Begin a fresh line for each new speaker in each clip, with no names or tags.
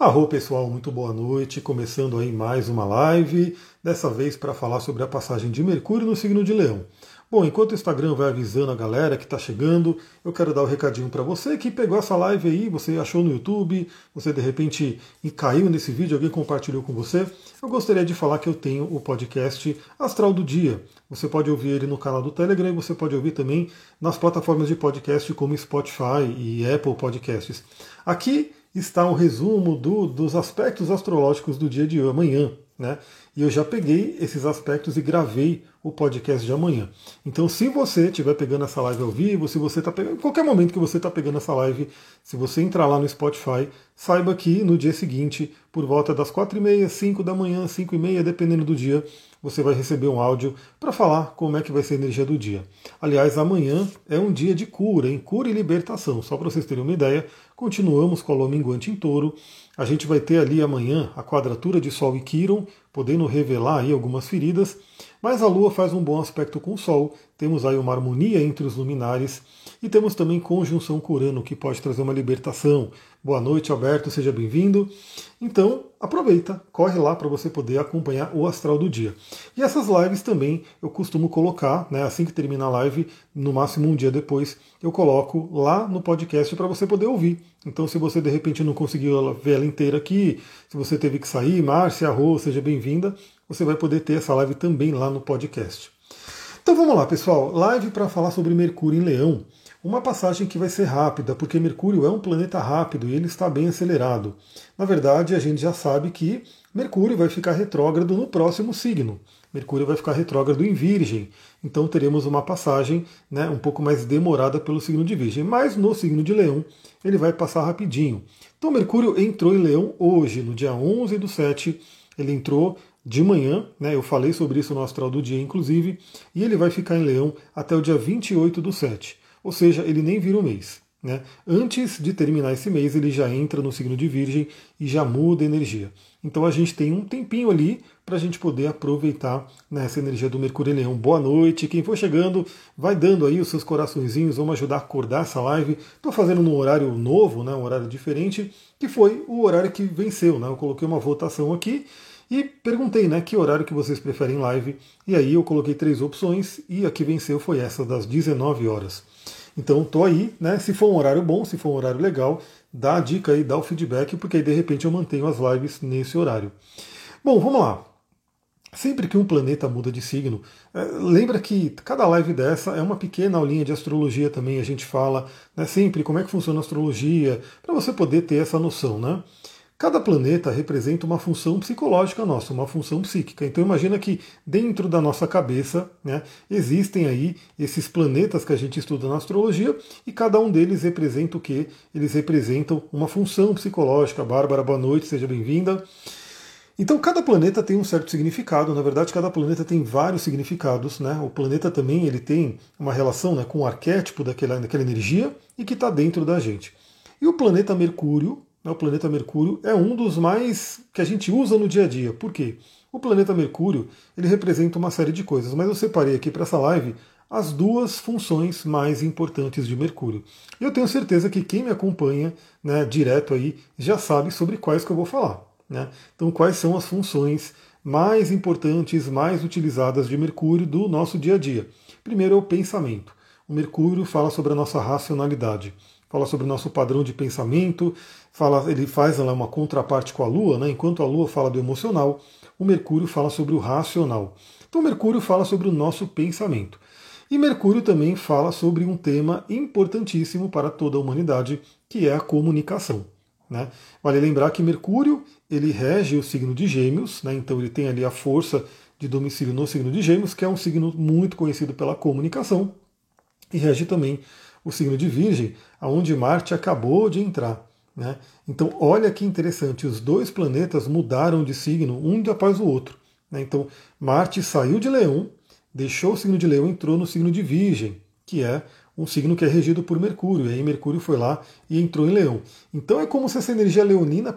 Arro pessoal, muito boa noite. Começando aí mais uma live, dessa vez para falar sobre a passagem de Mercúrio no signo de Leão. Bom, enquanto o Instagram vai avisando a galera que está chegando, eu quero dar o um recadinho para você que pegou essa live aí, você achou no YouTube, você de repente caiu nesse vídeo, alguém compartilhou com você. Eu gostaria de falar que eu tenho o podcast Astral do Dia. Você pode ouvir ele no canal do Telegram e você pode ouvir também nas plataformas de podcast como Spotify e Apple Podcasts. Aqui está o resumo do, dos aspectos astrológicos do dia de amanhã. Né? E eu já peguei esses aspectos e gravei o podcast de amanhã. Então, se você estiver pegando essa live ao vivo, se você está pegando, qualquer momento que você está pegando essa live, se você entrar lá no Spotify, saiba que no dia seguinte, por volta das 4h30, 5 da manhã, 5 e meia, dependendo do dia, você vai receber um áudio para falar como é que vai ser a energia do dia. Aliás, amanhã é um dia de cura, em cura e libertação. Só para vocês terem uma ideia, continuamos com a lua minguante em touro. A gente vai ter ali amanhã a quadratura de Sol e Quiron, podendo revelar aí algumas feridas. Mas a Lua faz um bom aspecto com o Sol, temos aí uma harmonia entre os luminares e temos também conjunção com Urano, que pode trazer uma libertação. Boa noite, Alberto, seja bem-vindo. Então, aproveita, corre lá para você poder acompanhar o astral do dia. E essas lives também eu costumo colocar, né, assim que termina a live, no máximo um dia depois, eu coloco lá no podcast para você poder ouvir. Então, se você de repente não conseguiu ver ela inteira aqui, se você teve que sair, Márcia Arro, seja bem-vinda você vai poder ter essa live também lá no podcast. Então vamos lá, pessoal. Live para falar sobre Mercúrio em Leão. Uma passagem que vai ser rápida, porque Mercúrio é um planeta rápido e ele está bem acelerado. Na verdade, a gente já sabe que Mercúrio vai ficar retrógrado no próximo signo. Mercúrio vai ficar retrógrado em Virgem. Então teremos uma passagem né, um pouco mais demorada pelo signo de Virgem. Mas no signo de Leão, ele vai passar rapidinho. Então Mercúrio entrou em Leão hoje, no dia 11 do 7. Ele entrou de manhã, né, eu falei sobre isso no astral do dia, inclusive, e ele vai ficar em Leão até o dia 28 do 7, ou seja, ele nem vira o mês. Né? Antes de terminar esse mês, ele já entra no signo de Virgem e já muda a energia. Então a gente tem um tempinho ali para a gente poder aproveitar né, essa energia do Mercúrio Leão. Boa noite, quem for chegando, vai dando aí os seus coraçõezinhos, vamos ajudar a acordar essa live. Estou fazendo num horário novo, né, um horário diferente, que foi o horário que venceu. Né? Eu coloquei uma votação aqui e perguntei, né, que horário que vocês preferem live. E aí eu coloquei três opções e a que venceu foi essa, das 19 horas. Então tô aí, né? Se for um horário bom, se for um horário legal, dá a dica aí, dá o feedback, porque aí de repente eu mantenho as lives nesse horário. Bom, vamos lá. Sempre que um planeta muda de signo, é, lembra que cada live dessa é uma pequena aulinha de astrologia também, a gente fala né, sempre como é que funciona a astrologia, para você poder ter essa noção, né? Cada planeta representa uma função psicológica nossa, uma função psíquica. Então imagina que dentro da nossa cabeça né, existem aí esses planetas que a gente estuda na astrologia e cada um deles representa o que? Eles representam uma função psicológica. Bárbara, boa noite, seja bem-vinda. Então cada planeta tem um certo significado. Na verdade, cada planeta tem vários significados. Né? O planeta também ele tem uma relação né, com o arquétipo daquela, daquela energia e que está dentro da gente. E o planeta Mercúrio o planeta Mercúrio, é um dos mais que a gente usa no dia a dia. Por quê? O planeta Mercúrio ele representa uma série de coisas, mas eu separei aqui para essa live as duas funções mais importantes de Mercúrio. Eu tenho certeza que quem me acompanha né, direto aí já sabe sobre quais que eu vou falar. Né? Então, quais são as funções mais importantes, mais utilizadas de Mercúrio do nosso dia a dia? Primeiro é o pensamento. O Mercúrio fala sobre a nossa racionalidade fala sobre o nosso padrão de pensamento, fala, ele faz uma contraparte com a Lua, né? enquanto a Lua fala do emocional, o Mercúrio fala sobre o racional. Então Mercúrio fala sobre o nosso pensamento. E Mercúrio também fala sobre um tema importantíssimo para toda a humanidade, que é a comunicação. Né? Vale lembrar que Mercúrio ele rege o signo de Gêmeos, né? então ele tem ali a força de domicílio no signo de Gêmeos, que é um signo muito conhecido pela comunicação, e rege também o signo de Virgem, aonde Marte acabou de entrar. Né? Então, olha que interessante, os dois planetas mudaram de signo um após o outro. Né? Então, Marte saiu de Leão, deixou o signo de Leão entrou no signo de Virgem, que é um signo que é regido por Mercúrio. E aí Mercúrio foi lá e entrou em Leão. Então é como se essa energia leonina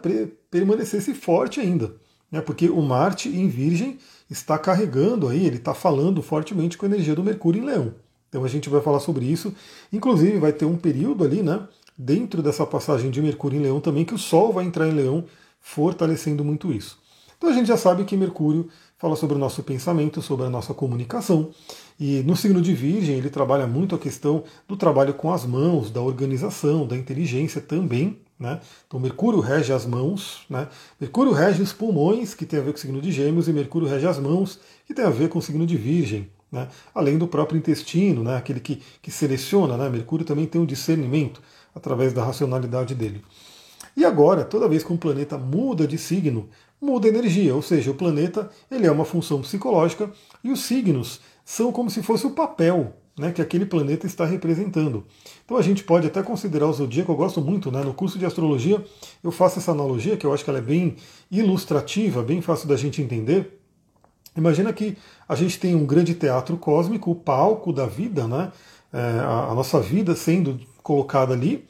permanecesse forte ainda. Né? Porque o Marte em Virgem está carregando aí, ele está falando fortemente com a energia do Mercúrio em Leão. Então a gente vai falar sobre isso. Inclusive vai ter um período ali, né, dentro dessa passagem de Mercúrio em Leão também, que o Sol vai entrar em Leão, fortalecendo muito isso. Então a gente já sabe que Mercúrio fala sobre o nosso pensamento, sobre a nossa comunicação. E no signo de Virgem ele trabalha muito a questão do trabalho com as mãos, da organização, da inteligência também. Né? Então Mercúrio rege as mãos, né? Mercúrio rege os pulmões, que tem a ver com o signo de Gêmeos, e Mercúrio rege as mãos, que tem a ver com o signo de Virgem. Né? Além do próprio intestino, né? aquele que, que seleciona, né? Mercúrio também tem um discernimento através da racionalidade dele. E agora, toda vez que um planeta muda de signo, muda energia, ou seja, o planeta ele é uma função psicológica e os signos são como se fosse o papel né, que aquele planeta está representando. Então a gente pode até considerar o zodíaco, eu gosto muito, né, no curso de astrologia eu faço essa analogia que eu acho que ela é bem ilustrativa, bem fácil da gente entender. Imagina que a gente tem um grande teatro cósmico, o palco da vida, né, é, a, a nossa vida sendo colocada ali.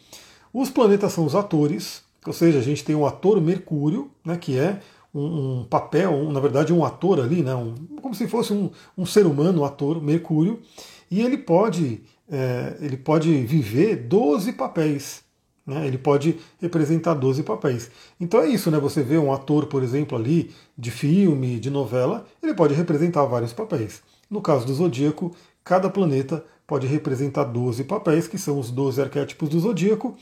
Os planetas são os atores, ou seja, a gente tem o ator Mercúrio, né, que é um, um papel, um, na verdade um ator ali, né, um, como se fosse um, um ser humano, um ator, Mercúrio, e ele pode, é, ele pode viver 12 papéis. Né, ele pode representar 12 papéis. Então é isso, né? Você vê um ator, por exemplo, ali, de filme, de novela, ele pode representar vários papéis. No caso do zodíaco, cada planeta pode representar 12 papéis, que são os 12 arquétipos do zodíaco,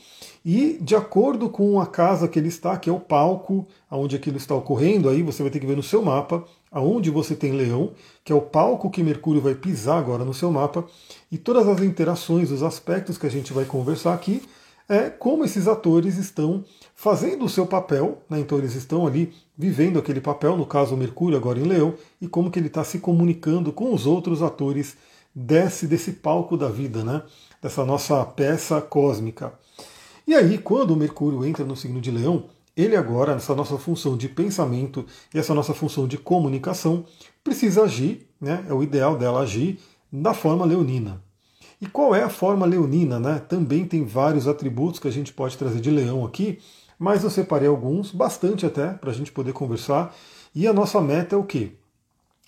e de acordo com a casa que ele está, que é o palco onde aquilo está ocorrendo, aí você vai ter que ver no seu mapa aonde você tem leão, que é o palco que Mercúrio vai pisar agora no seu mapa, e todas as interações, os aspectos que a gente vai conversar aqui, é como esses atores estão fazendo o seu papel, né? então eles estão ali vivendo aquele papel, no caso Mercúrio agora em Leão, e como que ele está se comunicando com os outros atores desse, desse palco da vida, né? dessa nossa peça cósmica. E aí, quando o Mercúrio entra no signo de Leão, ele agora, nessa nossa função de pensamento e essa nossa função de comunicação, precisa agir, né? é o ideal dela agir da forma leonina. E qual é a forma leonina? Né? Também tem vários atributos que a gente pode trazer de leão aqui, mas eu separei alguns, bastante até, para a gente poder conversar. E a nossa meta é o quê?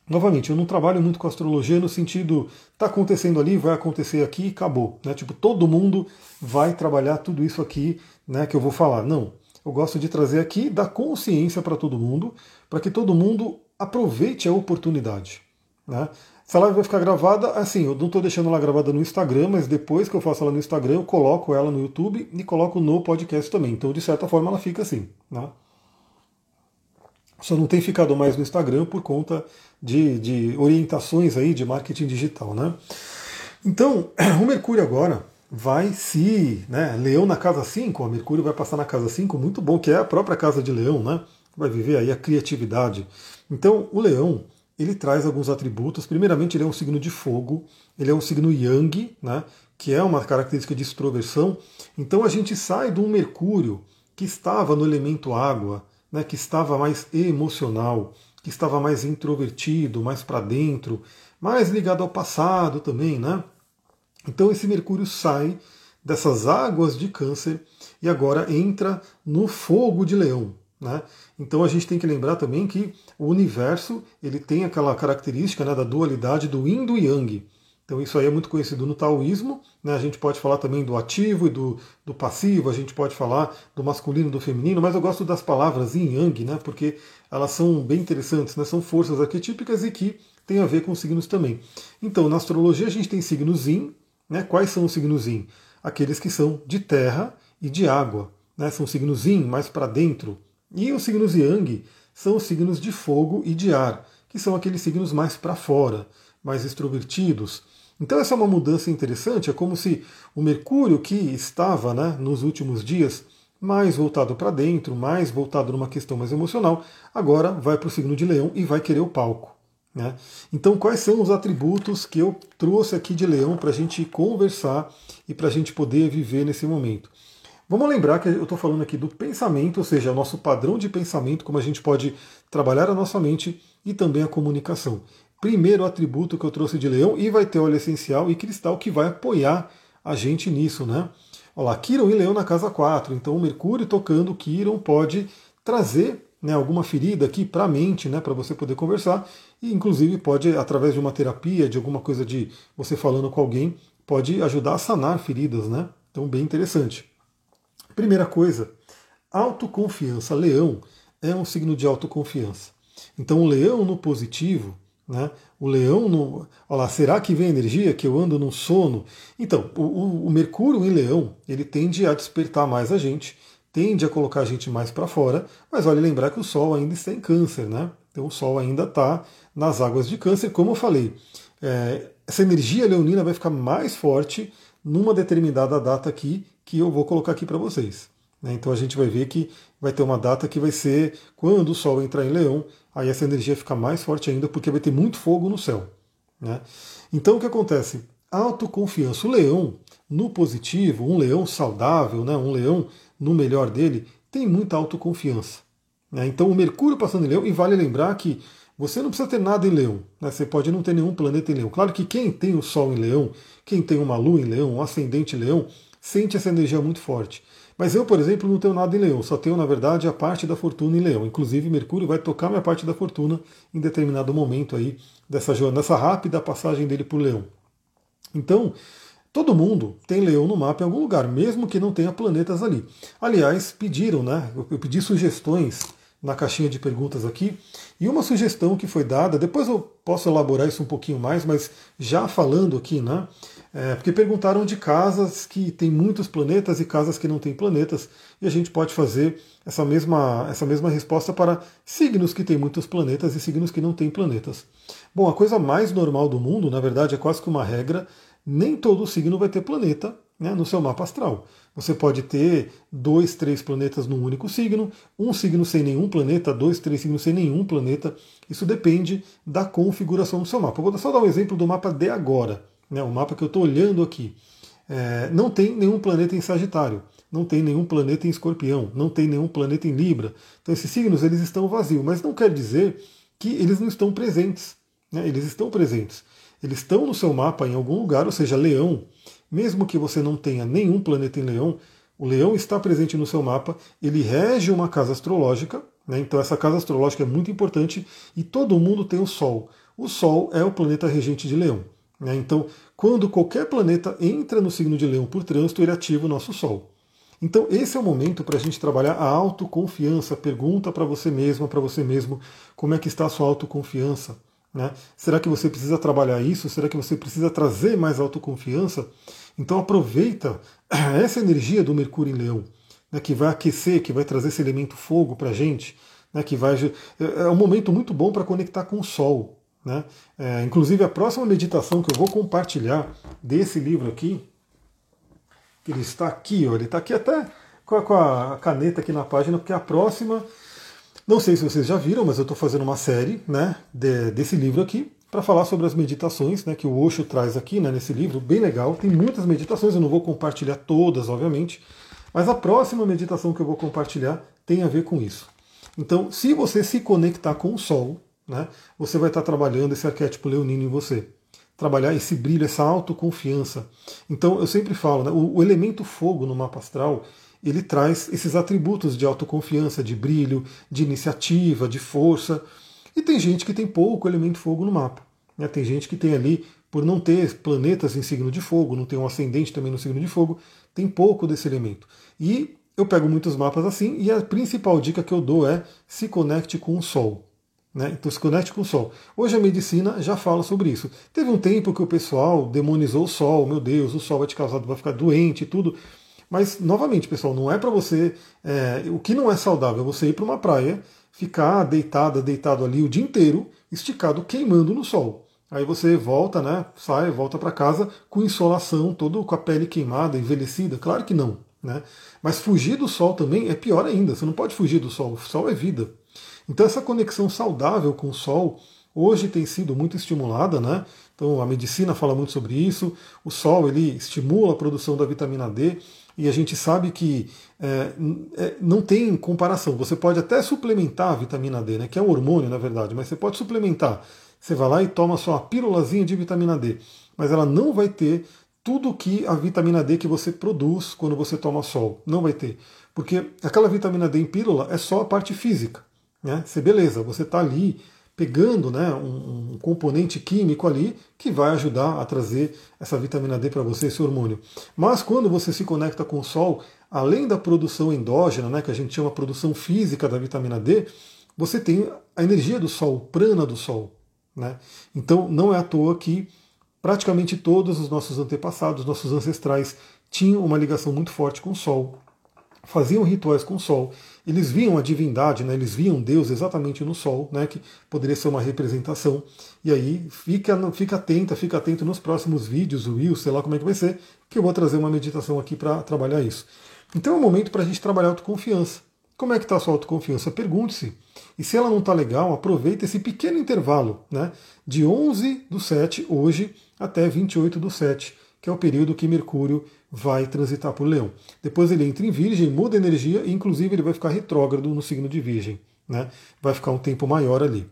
Novamente, eu não trabalho muito com astrologia no sentido, está acontecendo ali, vai acontecer aqui acabou. Né? Tipo, todo mundo vai trabalhar tudo isso aqui né, que eu vou falar. Não. Eu gosto de trazer aqui, dar consciência para todo mundo, para que todo mundo aproveite a oportunidade. Né? Essa live vai ficar gravada, assim, eu não estou deixando ela gravada no Instagram, mas depois que eu faço ela no Instagram, eu coloco ela no YouTube e coloco no podcast também. Então, de certa forma, ela fica assim. Né? Só não tem ficado mais no Instagram por conta de, de orientações aí de marketing digital, né? Então, o Mercúrio agora vai se, né, Leão na casa 5, o Mercúrio vai passar na casa 5, muito bom, que é a própria casa de Leão, né? Vai viver aí a criatividade. Então, o Leão, ele traz alguns atributos. Primeiramente, ele é um signo de fogo, ele é um signo yang, né, que é uma característica de extroversão. Então, a gente sai de um Mercúrio que estava no elemento água, né, que estava mais emocional, que estava mais introvertido, mais para dentro, mais ligado ao passado também, né? Então esse Mercúrio sai dessas águas de câncer e agora entra no fogo de leão. Né? Então a gente tem que lembrar também que o universo ele tem aquela característica né, da dualidade do yin do yang. Então isso aí é muito conhecido no taoísmo, né? a gente pode falar também do ativo e do, do passivo, a gente pode falar do masculino e do feminino, mas eu gosto das palavras yin yang, né? porque elas são bem interessantes, né? são forças arquetípicas e que têm a ver com signos também. Então na astrologia a gente tem signos yin, né? quais são os signos yin? Aqueles que são de terra e de água, né? são signos yin mais para dentro, e os signos yang são os signos de fogo e de ar, que são aqueles signos mais para fora, mais extrovertidos, então essa é uma mudança interessante, é como se o Mercúrio que estava né, nos últimos dias mais voltado para dentro, mais voltado numa questão mais emocional, agora vai para o signo de Leão e vai querer o palco. Né? Então, quais são os atributos que eu trouxe aqui de Leão para a gente conversar e para a gente poder viver nesse momento? Vamos lembrar que eu estou falando aqui do pensamento, ou seja, o nosso padrão de pensamento, como a gente pode trabalhar a nossa mente e também a comunicação primeiro atributo que eu trouxe de leão e vai ter óleo essencial e cristal que vai apoiar a gente nisso, né? Olha lá, Quiron e leão na casa 4. Então Mercúrio tocando Quiron pode trazer né, alguma ferida aqui para a mente, né, para você poder conversar e inclusive pode através de uma terapia, de alguma coisa de você falando com alguém, pode ajudar a sanar feridas, né? Então bem interessante. Primeira coisa, autoconfiança. Leão é um signo de autoconfiança. Então o leão no positivo, né? O leão no. Olha lá, será que vem energia que eu ando num sono? Então, o, o, o Mercúrio em leão, ele tende a despertar mais a gente, tende a colocar a gente mais para fora, mas vale lembrar que o Sol ainda está em câncer, né? Então o Sol ainda está nas águas de câncer, como eu falei. É, essa energia leonina vai ficar mais forte numa determinada data aqui que eu vou colocar aqui para vocês. Né? Então a gente vai ver que vai ter uma data que vai ser quando o Sol entrar em Leão, aí essa energia fica mais forte ainda porque vai ter muito fogo no céu. Né? Então o que acontece? Autoconfiança. O leão, no positivo, um leão saudável, né? um leão no melhor dele, tem muita autoconfiança. Né? Então o Mercúrio passando em leão, e vale lembrar que você não precisa ter nada em leão, né? você pode não ter nenhum planeta em leão. Claro que quem tem o Sol em leão, quem tem uma lua em leão, um ascendente em leão, sente essa energia muito forte. Mas eu, por exemplo, não tenho nada em leão, só tenho, na verdade, a parte da fortuna em leão. Inclusive, Mercúrio vai tocar minha parte da fortuna em determinado momento aí dessa, dessa rápida passagem dele por leão. Então, todo mundo tem leão no mapa em algum lugar, mesmo que não tenha planetas ali. Aliás, pediram, né? Eu pedi sugestões na caixinha de perguntas aqui. E uma sugestão que foi dada, depois eu posso elaborar isso um pouquinho mais, mas já falando aqui, né? É, porque perguntaram de casas que tem muitos planetas e casas que não têm planetas, e a gente pode fazer essa mesma, essa mesma resposta para signos que têm muitos planetas e signos que não têm planetas. Bom, a coisa mais normal do mundo, na verdade, é quase que uma regra, nem todo signo vai ter planeta né, no seu mapa astral. Você pode ter dois, três planetas num único signo, um signo sem nenhum planeta, dois, três signos sem nenhum planeta. Isso depende da configuração do seu mapa. Vou só dar um exemplo do mapa de agora né, o mapa que eu estou olhando aqui, é, não tem nenhum planeta em Sagitário, não tem nenhum planeta em Escorpião, não tem nenhum planeta em Libra. Então esses signos eles estão vazios, mas não quer dizer que eles não estão presentes. Né? Eles estão presentes. Eles estão no seu mapa em algum lugar, ou seja, Leão. Mesmo que você não tenha nenhum planeta em Leão, o Leão está presente no seu mapa, ele rege uma casa astrológica, né? então essa casa astrológica é muito importante e todo mundo tem o Sol. O Sol é o planeta regente de Leão. Né? Então, quando qualquer planeta entra no signo de Leão por trânsito, ele ativa o nosso Sol. Então, esse é o momento para a gente trabalhar a autoconfiança. Pergunta para você mesma, para você mesmo, como é que está a sua autoconfiança. Né? Será que você precisa trabalhar isso? Será que você precisa trazer mais autoconfiança? Então aproveita essa energia do Mercúrio em Leão, né, que vai aquecer, que vai trazer esse elemento fogo para a gente, né, que vai é, é um momento muito bom para conectar com o Sol. Né? É, inclusive, a próxima meditação que eu vou compartilhar desse livro aqui, que ele está aqui, ó, ele está aqui até com a, com a, caneta aqui na página, porque a próxima, não sei se vocês já viram, mas eu estou fazendo uma série né, de, desse livro aqui para falar sobre as meditações né, que o Osho traz aqui né, nesse livro, bem legal. Tem muitas meditações, eu não vou compartilhar todas, obviamente, mas a próxima meditação que eu vou compartilhar tem a ver com isso. Então, se você se conectar com o Sol, né, você vai estar trabalhando esse arquétipo leonino em você. Trabalhar esse brilho, essa autoconfiança. Então, eu sempre falo, né, o, o elemento fogo no mapa astral, ele traz esses atributos de autoconfiança, de brilho, de iniciativa, de força. E tem gente que tem pouco elemento fogo no mapa. Né? Tem gente que tem ali, por não ter planetas em signo de fogo, não tem um ascendente também no signo de fogo, tem pouco desse elemento. E eu pego muitos mapas assim, e a principal dica que eu dou é se conecte com o Sol. Né? Então se conecte com o Sol. Hoje a medicina já fala sobre isso. Teve um tempo que o pessoal demonizou o Sol, meu Deus, o Sol vai te causar, vai ficar doente e tudo. Mas, novamente, pessoal, não é para você. É, o que não é saudável é você ir para uma praia, ficar deitada, deitado ali o dia inteiro, esticado, queimando no sol. Aí você volta, né? Sai, volta para casa com insolação, todo com a pele queimada, envelhecida. Claro que não. Né? Mas fugir do sol também é pior ainda. Você não pode fugir do sol. O sol é vida. Então essa conexão saudável com o Sol hoje tem sido muito estimulada, né? Então a medicina fala muito sobre isso. O Sol ele estimula a produção da vitamina D e a gente sabe que é, é, não tem comparação. Você pode até suplementar a vitamina D, né? Que é um hormônio na verdade, mas você pode suplementar. Você vai lá e toma só uma pílulazinha de vitamina D, mas ela não vai ter tudo que a vitamina D que você produz quando você toma sol. Não vai ter. Porque aquela vitamina D em pílula é só a parte física. Né? Você, beleza, você está ali pegando né, um, um, componente químico ali que vai ajudar a trazer essa vitamina D para você, esse hormônio. Mas quando você se conecta com o Sol, além da produção endógena, né, que a gente chama produção física da vitamina D, você tem a energia do Sol, prana do Sol. Né? Então não é à toa que praticamente todos os nossos antepassados, nossos ancestrais, tinham uma ligação muito forte com o Sol, faziam rituais com o Sol. Eles viam a divindade, né? eles viam Deus exatamente no Sol, né? que poderia ser uma representação. E aí fica, fica atenta, fica atento nos próximos vídeos, o Will, sei lá como é que vai ser, que eu vou trazer uma meditação aqui para trabalhar isso. Então é um momento para a gente trabalhar autoconfiança. Como é que está a sua autoconfiança? Pergunte-se. E se ela não está legal, aproveita esse pequeno intervalo, né? De 11 do 7 hoje até 28 do 7, que é o período que Mercúrio vai transitar por Leão. Depois ele entra em Virgem, muda energia e inclusive ele vai ficar retrógrado no signo de Virgem, né? Vai ficar um tempo maior ali.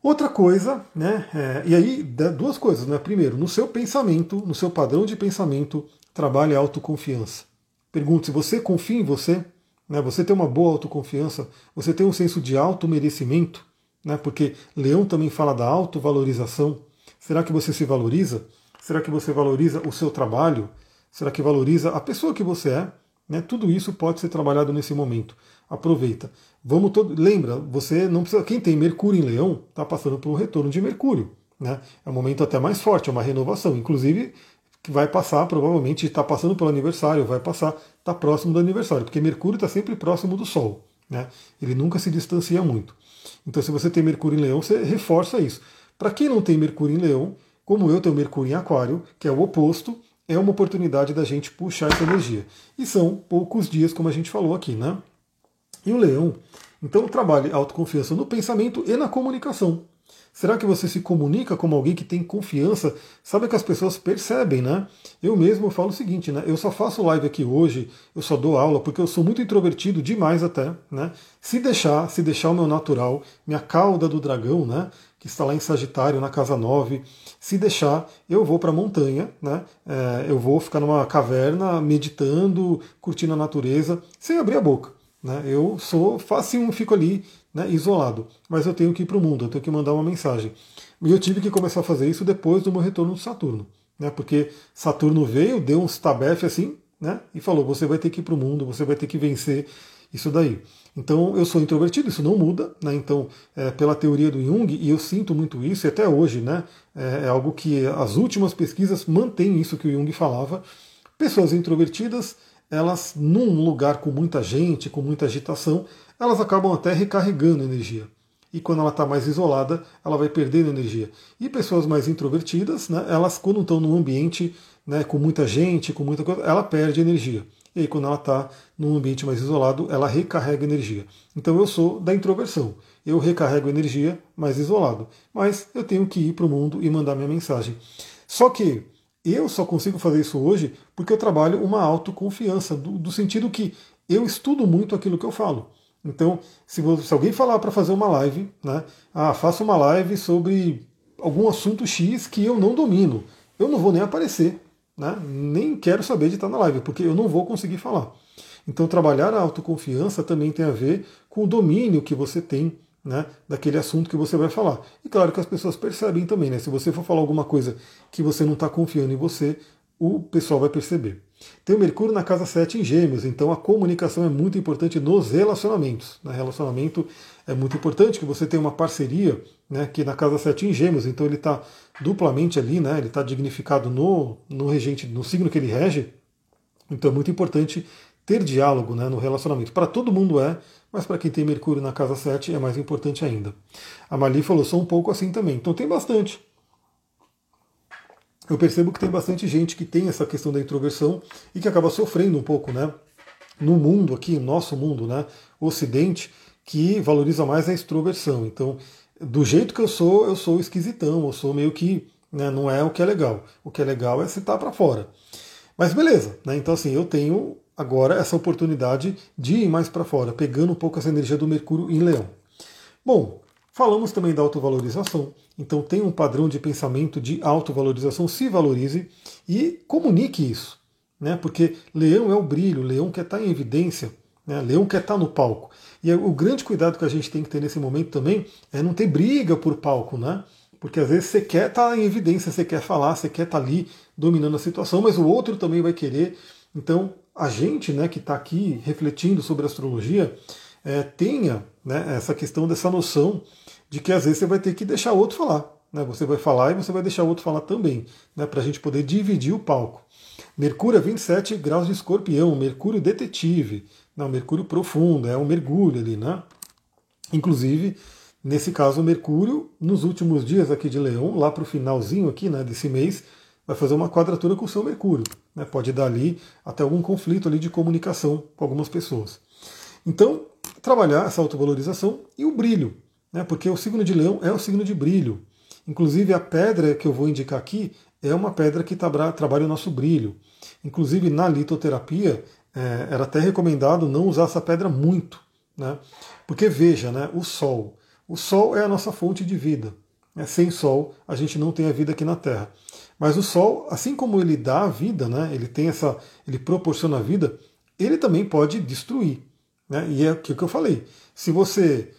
Outra coisa, né? É, e aí duas coisas, né? Primeiro, no seu pensamento, no seu padrão de pensamento, trabalhe a autoconfiança. Pergunte se você confia em você, né? Você tem uma boa autoconfiança, você tem um senso de auto-merecimento, né? porque Leão também fala da autovalorização. Será que você se valoriza? Será que você valoriza o seu trabalho? Será que valoriza a pessoa que você é? Né? Tudo isso pode ser trabalhado nesse momento. Aproveita. Vamos todo... Lembra, você não precisa. Quem tem Mercúrio em Leão está passando por um retorno de Mercúrio. Né? É um momento até mais forte, é uma renovação. Inclusive, que vai passar, provavelmente está passando pelo aniversário, vai passar, está próximo do aniversário, porque Mercúrio está sempre próximo do Sol. Né? Ele nunca se distancia muito. Então, se você tem Mercúrio em Leão, você reforça isso. Para quem não tem Mercúrio em Leão, como eu tenho Mercúrio em Aquário, que é o oposto, é uma oportunidade da gente puxar essa energia. E são poucos dias, como a gente falou aqui, né? E o Leão, então trabalhe autoconfiança no pensamento e na comunicação. Será que você se comunica como alguém que tem confiança? Sabe que as pessoas percebem, né? Eu mesmo falo o seguinte, né? Eu só faço live aqui hoje, eu só dou aula porque eu sou muito introvertido demais até, né? Se deixar, se deixar o meu natural, minha cauda do dragão, né? Que está lá em Sagitário, na casa 9, se deixar, eu vou para a montanha, né? É, eu vou ficar numa caverna meditando, curtindo a natureza, sem abrir a boca. Né? Eu sou facinho, fico ali né, isolado, mas eu tenho que ir para o mundo, eu tenho que mandar uma mensagem. E eu tive que começar a fazer isso depois do meu retorno de Saturno, né, porque Saturno veio, deu um stabef assim, né, e falou: você vai ter que ir para o mundo, você vai ter que vencer isso daí. Então eu sou introvertido, isso não muda, né? Então, é, pela teoria do Jung, e eu sinto muito isso, e até hoje, né? É, é algo que as últimas pesquisas mantêm isso que o Jung falava. Pessoas introvertidas elas, num lugar com muita gente, com muita agitação, elas acabam até recarregando energia. E quando ela está mais isolada, ela vai perdendo energia. E pessoas mais introvertidas, né, elas, quando estão num ambiente né, com muita gente, com muita coisa, ela perde energia. E aí, quando ela está num ambiente mais isolado, ela recarrega energia. Então, eu sou da introversão. Eu recarrego energia mais isolado. Mas eu tenho que ir para o mundo e mandar minha mensagem. Só que eu só consigo fazer isso hoje porque eu trabalho uma autoconfiança, do, do sentido que eu estudo muito aquilo que eu falo. Então, se, se alguém falar para fazer uma live, né, ah, faça uma live sobre algum assunto X que eu não domino, eu não vou nem aparecer, né, nem quero saber de estar na live, porque eu não vou conseguir falar. Então, trabalhar a autoconfiança também tem a ver com o domínio que você tem né, daquele assunto que você vai falar. E claro que as pessoas percebem também, né? Se você for falar alguma coisa que você não está confiando em você, o pessoal vai perceber. Tem o Mercúrio na casa 7 em Gêmeos, então a comunicação é muito importante nos relacionamentos. No né? relacionamento é muito importante que você tenha uma parceria, né, que na casa 7 em Gêmeos, então ele está duplamente ali, né, ele está dignificado no, no regente, no signo que ele rege. Então é muito importante ter diálogo né, no relacionamento. Para todo mundo é, mas para quem tem Mercúrio na casa 7 é mais importante ainda. A Mali falou, sou um pouco assim também. Então tem bastante. Eu percebo que tem bastante gente que tem essa questão da introversão e que acaba sofrendo um pouco, né? No mundo aqui, nosso mundo, né? Ocidente, que valoriza mais a extroversão. Então, do jeito que eu sou, eu sou esquisitão, eu sou meio que né, não é o que é legal. O que é legal é citar para fora. Mas beleza, né? Então assim, eu tenho agora essa oportunidade de ir mais para fora, pegando um pouco essa energia do Mercúrio em Leão. Bom, falamos também da autovalorização, então tem um padrão de pensamento de autovalorização, se valorize e comunique isso, né? Porque Leão é o brilho, Leão quer estar em evidência, Né? Leão quer estar no palco. E o grande cuidado que a gente tem que ter nesse momento também é não ter briga por palco, né? Porque às vezes você quer estar em evidência, você quer falar, você quer estar ali dominando a situação, mas o outro também vai querer. Então, a gente né, que está aqui refletindo sobre astrologia é, tenha né, essa questão dessa noção de que às vezes você vai ter que deixar outro falar. Né? Você vai falar e você vai deixar outro falar também, né, para a gente poder dividir o palco. Mercúrio é 27 graus de escorpião, Mercúrio detetive, não, Mercúrio profundo, é um mergulho ali, né? Inclusive, nesse caso, o Mercúrio, nos últimos dias aqui de Leão, lá para o finalzinho aqui né, desse mês, vai fazer uma quadratura com o seu Mercúrio. Né? Pode dar ali até algum conflito ali de comunicação com algumas pessoas. Então, trabalhar essa autovalorização e o brilho, né? porque o signo de Leão é o signo de brilho. Inclusive, a pedra que eu vou indicar aqui é uma pedra que trabalha o nosso brilho. Inclusive, na litoterapia, é, era até recomendado não usar essa pedra muito. Né? Porque veja, né, o Sol. O Sol é a nossa fonte de vida. Né? Sem Sol, a gente não tem a vida aqui na Terra. Mas o Sol, assim como ele dá a vida, né, ele tem essa, ele proporciona a vida, ele também pode destruir. Né? E é o que eu falei. Se você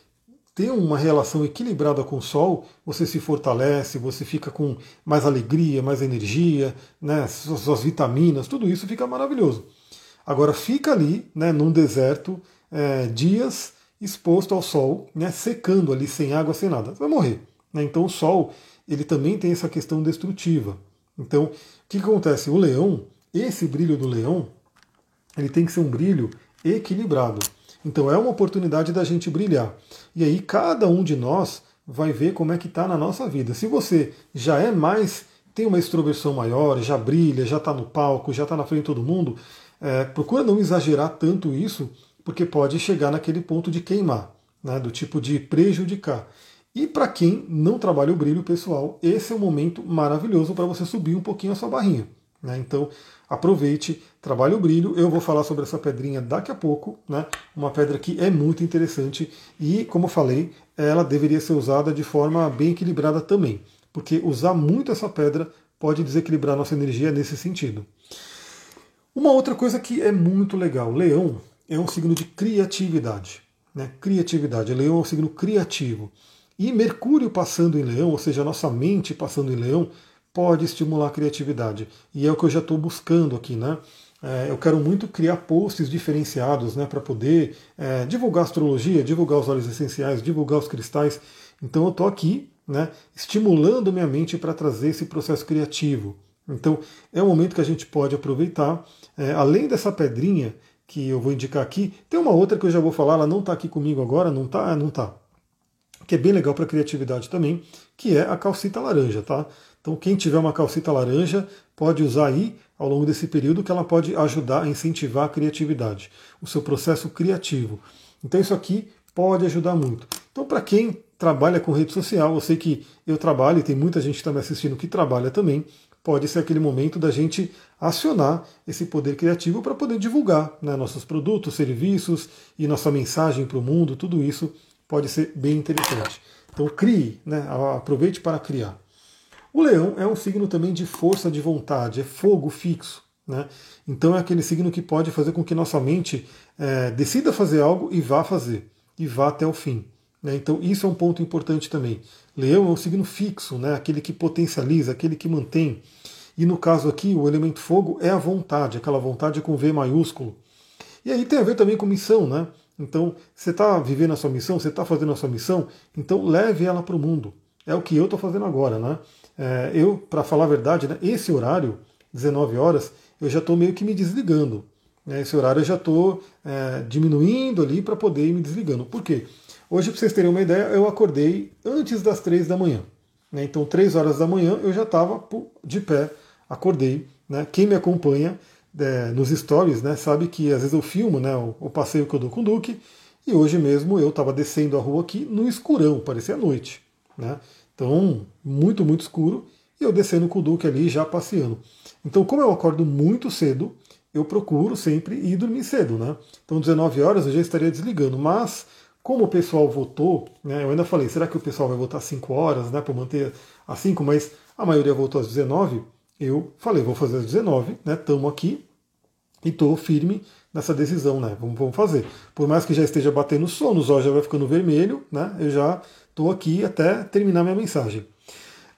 ter uma relação equilibrada com o Sol, você se fortalece, você fica com mais alegria, mais energia, né, suas, suas vitaminas, tudo isso fica maravilhoso. Agora fica ali, né, num deserto, é, dias exposto ao Sol, né, secando ali, sem água, sem nada. Vai morrer. Né? Então o Sol ele também tem essa questão destrutiva. Então, o que, que acontece? O leão, esse brilho do leão, ele tem que ser um brilho equilibrado. Então é uma oportunidade da gente brilhar. E aí cada um de nós vai ver como é que está na nossa vida. Se você já é mais, tem uma extroversão maior, já brilha, já está no palco, já está na frente de todo mundo, é, procura não exagerar tanto isso, porque pode chegar naquele ponto de queimar, né, do tipo de prejudicar. E para quem não trabalha o brilho pessoal, esse é um momento maravilhoso para você subir um pouquinho a sua barrinha. Né? Então, aproveite, trabalhe o brilho. Eu vou falar sobre essa pedrinha daqui a pouco. Né? Uma pedra que é muito interessante e, como falei, ela deveria ser usada de forma bem equilibrada também, porque usar muito essa pedra pode desequilibrar nossa energia nesse sentido. Uma outra coisa que é muito legal: Leão é um signo de criatividade. Né? Criatividade. Leão é um signo criativo. E Mercúrio passando em Leão, ou seja, a nossa mente passando em Leão, pode estimular a criatividade. E é o que eu já estou buscando aqui, né? É, eu quero muito criar posts diferenciados né, para poder é, divulgar astrologia, divulgar os óleos essenciais, divulgar os cristais. Então eu estou aqui né, estimulando minha mente para trazer esse processo criativo. Então é um momento que a gente pode aproveitar. É, além dessa pedrinha que eu vou indicar aqui, tem uma outra que eu já vou falar, ela não está aqui comigo agora, não está? Não está. Que é bem legal para criatividade também, que é a calcita laranja, tá? Então, quem tiver uma calcita laranja pode usar aí ao longo desse período que ela pode ajudar a incentivar a criatividade, o seu processo criativo. Então, isso aqui pode ajudar muito. Então, para quem trabalha com rede social, eu sei que eu trabalho e tem muita gente que está me assistindo que trabalha também, pode ser aquele momento da gente acionar esse poder criativo para poder divulgar né, nossos produtos, serviços e nossa mensagem para o mundo, tudo isso pode ser bem interessante. Então crie, né, aproveite para criar. O leão é um signo também de força de vontade, é fogo fixo. Né? Então é aquele signo que pode fazer com que nossa mente é, decida fazer algo e vá fazer, e vá até o fim. Né? Então isso é um ponto importante também. Leão é um signo fixo, né? aquele que potencializa, aquele que mantém. E no caso aqui, o elemento fogo é a vontade, aquela vontade com V maiúsculo. E aí tem a ver também com missão, né? Então, você está vivendo a sua missão, você está fazendo a sua missão, então leve ela para o mundo. É o que eu estou fazendo agora, né? É, eu, para falar a verdade, né, esse horário, 19 horas, eu já estou meio que me desligando. Né, esse horário eu já estou é, diminuindo ali para poder ir me desligando. Por quê? Hoje, para vocês terem uma ideia, eu acordei antes das 3 da manhã. Né, então, 3 horas da manhã eu já estava de pé, acordei. Né, quem me acompanha é, nos stories né, sabe que às vezes eu filmo né, o, o passeio que eu dou com o Duque. E hoje mesmo eu estava descendo a rua aqui no escurão, parecia noite. Né? Então, muito, muito escuro, e eu descendo com o Duque ali já passeando. Então, como eu acordo muito cedo, eu procuro sempre ir dormir cedo, né? Então, 19 horas eu já estaria desligando, mas como o pessoal votou, né, eu ainda falei, será que o pessoal vai votar 5 horas, né, para manter às 5, mas a maioria votou às 19, eu falei, vou fazer às 19, né, estamos aqui, e estou firme, nessa decisão, né? Vamos, vamos fazer. Por mais que já esteja batendo sono, o já vai ficando vermelho, né? Eu já estou aqui até terminar minha mensagem.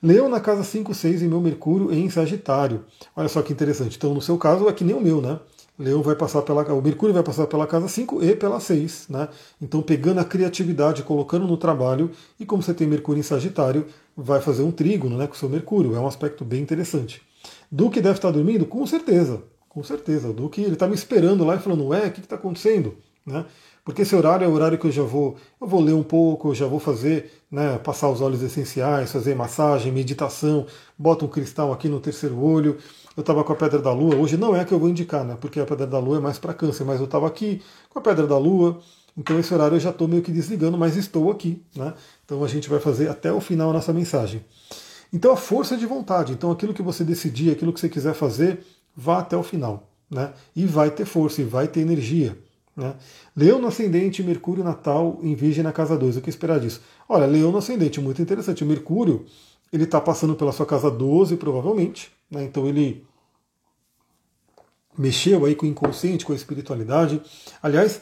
Leão na casa 5, 6 em meu Mercúrio em Sagitário. Olha só que interessante. Então, no seu caso, é que nem o meu, né? Leão vai passar pela. O Mercúrio vai passar pela casa 5 e pela 6, né? Então, pegando a criatividade, colocando no trabalho, e como você tem Mercúrio em Sagitário, vai fazer um trígono né, com o seu Mercúrio. É um aspecto bem interessante. Duque deve estar dormindo? Com certeza. Com certeza. O Duque ele está me esperando lá e falando, ué, o que está acontecendo? Né? Porque esse horário é o horário que eu já vou, eu vou ler um pouco, eu já vou fazer, né, passar os óleos essenciais, fazer massagem, meditação, bota um cristal aqui no terceiro olho. Eu estava com a pedra da lua, hoje não é a que eu vou indicar, né, porque a pedra da lua é mais para câncer, mas eu estava aqui com a pedra da lua, então esse horário eu já estou meio que desligando, mas estou aqui, né? Então a gente vai fazer até o final a nossa mensagem. Então a força de vontade, então aquilo que você decidir, aquilo que você quiser fazer, vá até o final, né? E vai ter força, e vai ter energia. Né? Leão no ascendente, Mercúrio natal em Virgem na casa 2. O que esperar disso? Olha, Leão no ascendente, muito interessante. O Mercúrio ele está passando pela sua casa 12, provavelmente. Né? Então ele mexeu aí com o inconsciente, com a espiritualidade. Aliás,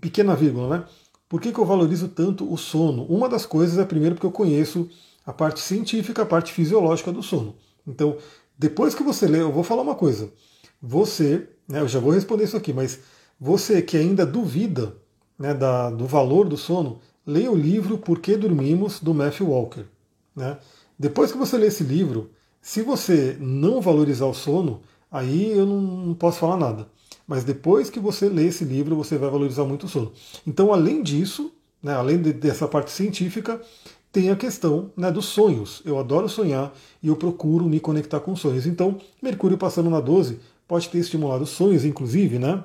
pequena vírgula, né? Por que, que eu valorizo tanto o sono? Uma das coisas é primeiro porque eu conheço a parte científica, a parte fisiológica do sono. Então, depois que você lê, eu vou falar uma coisa. Você, né, eu já vou responder isso aqui, mas você que ainda duvida né, da, do valor do sono, leia o livro Por que Dormimos, do Matthew Walker. Né? Depois que você lê esse livro, se você não valorizar o sono, aí eu não, não posso falar nada. Mas depois que você lê esse livro, você vai valorizar muito o sono. Então, além disso, né, além de, dessa parte científica, tem a questão né, dos sonhos. Eu adoro sonhar e eu procuro me conectar com sonhos. Então, Mercúrio passando na 12 pode ter estimulado sonhos, inclusive, né?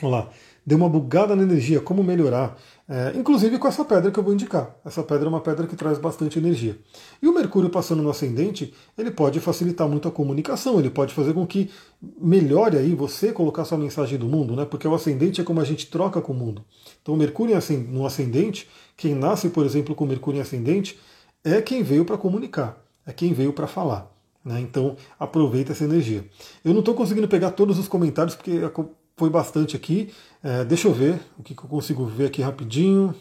Vamos lá. Deu uma bugada na energia, como melhorar? É, inclusive com essa pedra que eu vou indicar. Essa pedra é uma pedra que traz bastante energia. E o Mercúrio passando no ascendente, ele pode facilitar muito a comunicação, ele pode fazer com que melhore aí você colocar sua mensagem do mundo, né? Porque o ascendente é como a gente troca com o mundo. Então o Mercúrio no ascendente, quem nasce, por exemplo, com Mercúrio em ascendente, é quem veio para comunicar, é quem veio para falar. Né? Então aproveita essa energia. Eu não estou conseguindo pegar todos os comentários porque foi bastante aqui. É, deixa eu ver o que, que, eu consigo ver aqui rapidinho.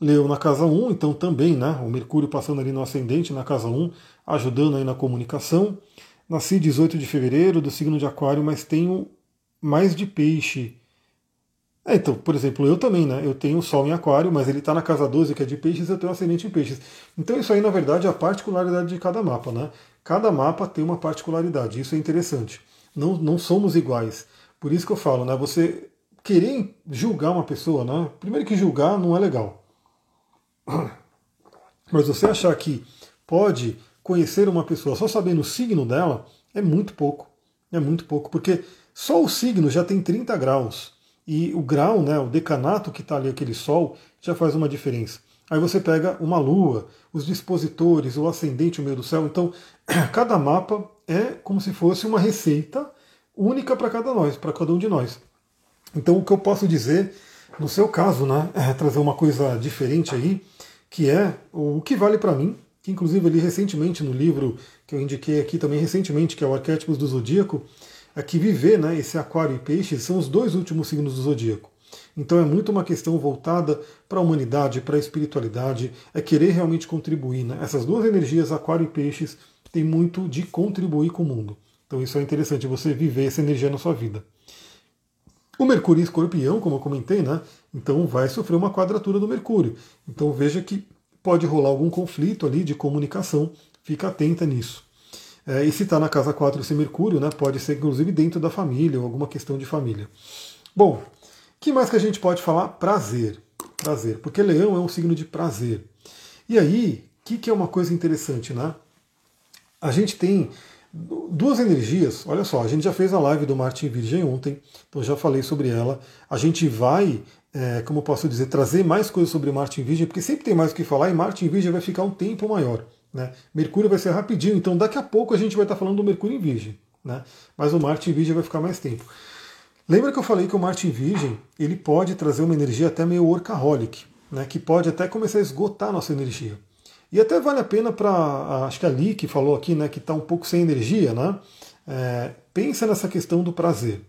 Leão na casa 1, então também, né? O Mercúrio passando ali no ascendente na casa 1, ajudando aí na comunicação. Nasci 18 de fevereiro, do signo de Aquário, mas tenho mais de peixe. É, então, por exemplo, eu também, né? Eu tenho o Sol em Aquário, mas ele está na casa 12, que é de peixes, eu tenho ascendente em peixes. Então, isso aí, na verdade, é a particularidade de cada mapa, né? Cada mapa tem uma particularidade, isso é interessante. Não, não somos iguais. Por isso que eu falo, né? Você querer julgar uma pessoa, né? Primeiro que julgar não é legal. Mas você achar que pode conhecer uma pessoa só sabendo o signo dela é muito pouco. É muito pouco, porque só o signo já tem 30 graus. E o grau, né, o decanato que está ali, aquele sol, já faz uma diferença. Aí você pega uma lua, os dispositores, o ascendente, o meio do céu. Então, cada mapa é como se fosse uma receita única para cada nós, para cada um de nós. Então o que eu posso dizer, no seu caso, né, é trazer uma coisa diferente aí, que é o que vale para mim, que inclusive ali recentemente no livro que eu indiquei aqui também recentemente, que é o Arquétipos do Zodíaco, é que viver, né, esse aquário e peixes são os dois últimos signos do zodíaco. Então é muito uma questão voltada para a humanidade, para a espiritualidade, é querer realmente contribuir. Né? Essas duas energias, aquário e peixes, têm muito de contribuir com o mundo. Então isso é interessante, você viver essa energia na sua vida. O Mercúrio em escorpião, como eu comentei, né? Então vai sofrer uma quadratura do Mercúrio. Então veja que pode rolar algum conflito ali de comunicação, fica atenta nisso. É, e se está na casa 4 esse Mercúrio, né, pode ser inclusive dentro da família ou alguma questão de família. Bom, que mais que a gente pode falar? Prazer. Prazer, porque leão é um signo de prazer. E aí, o que, que é uma coisa interessante, né? A gente tem Duas energias, olha só, a gente já fez a live do Marte em Virgem ontem, então já falei sobre ela. A gente vai, é, como posso dizer, trazer mais coisas sobre Marte em Virgem, porque sempre tem mais o que falar e Marte em Virgem vai ficar um tempo maior. Né? Mercúrio vai ser rapidinho, então daqui a pouco a gente vai estar falando do Mercúrio em Virgem. Né? Mas o Marte em Virgem vai ficar mais tempo. Lembra que eu falei que o Marte em Virgem ele pode trazer uma energia até meio workaholic, né? que pode até começar a esgotar a nossa energia. E até vale a pena para, acho que a Li que falou aqui, né, que está um pouco sem energia, né? É, pensa nessa questão do prazer.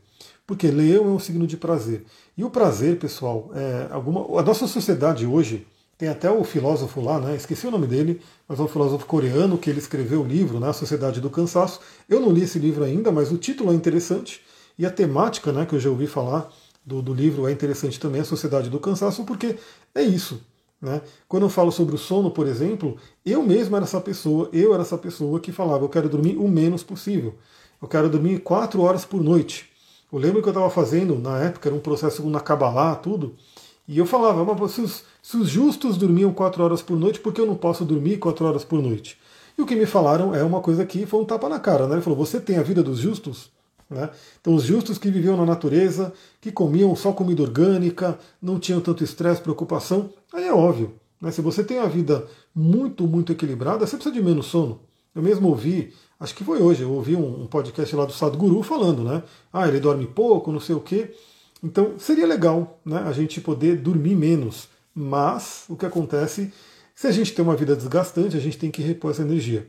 Porque leão é um signo de prazer. E o prazer, pessoal, é alguma. A nossa sociedade hoje tem até o filósofo lá, né? Esqueci o nome dele, mas é um filósofo coreano que ele escreveu o livro, né? A Sociedade do Cansaço. Eu não li esse livro ainda, mas o título é interessante e a temática, né? Que eu já ouvi falar do, do livro é interessante também, a Sociedade do Cansaço, porque é isso. Né? Quando eu falo sobre o sono, por exemplo, eu mesmo era essa pessoa, eu era essa pessoa que falava, eu quero dormir o menos possível. Eu quero dormir quatro horas por noite. Eu lembro que eu estava fazendo, na época, era um processo na Kabbalah, tudo, e eu falava, mas se os, se os justos dormiam quatro horas por noite, por que eu não posso dormir quatro horas por noite? E o que me falaram é uma coisa que foi um tapa na cara. Né? Ele falou, você tem a vida dos justos? Né? Então, os justos que viviam na natureza, que comiam só comida orgânica, não tinham tanto estresse, preocupação, aí é óbvio. Né? Se você tem a vida muito, muito equilibrada, você precisa de menos sono. Eu mesmo ouvi, acho que foi hoje, eu ouvi um, um podcast lá do Sadhguru falando, né? Ah, ele dorme pouco, não sei o quê. Então, seria legal né, a gente poder dormir menos. Mas o que acontece, se a gente tem uma vida desgastante, a gente tem que repor essa energia.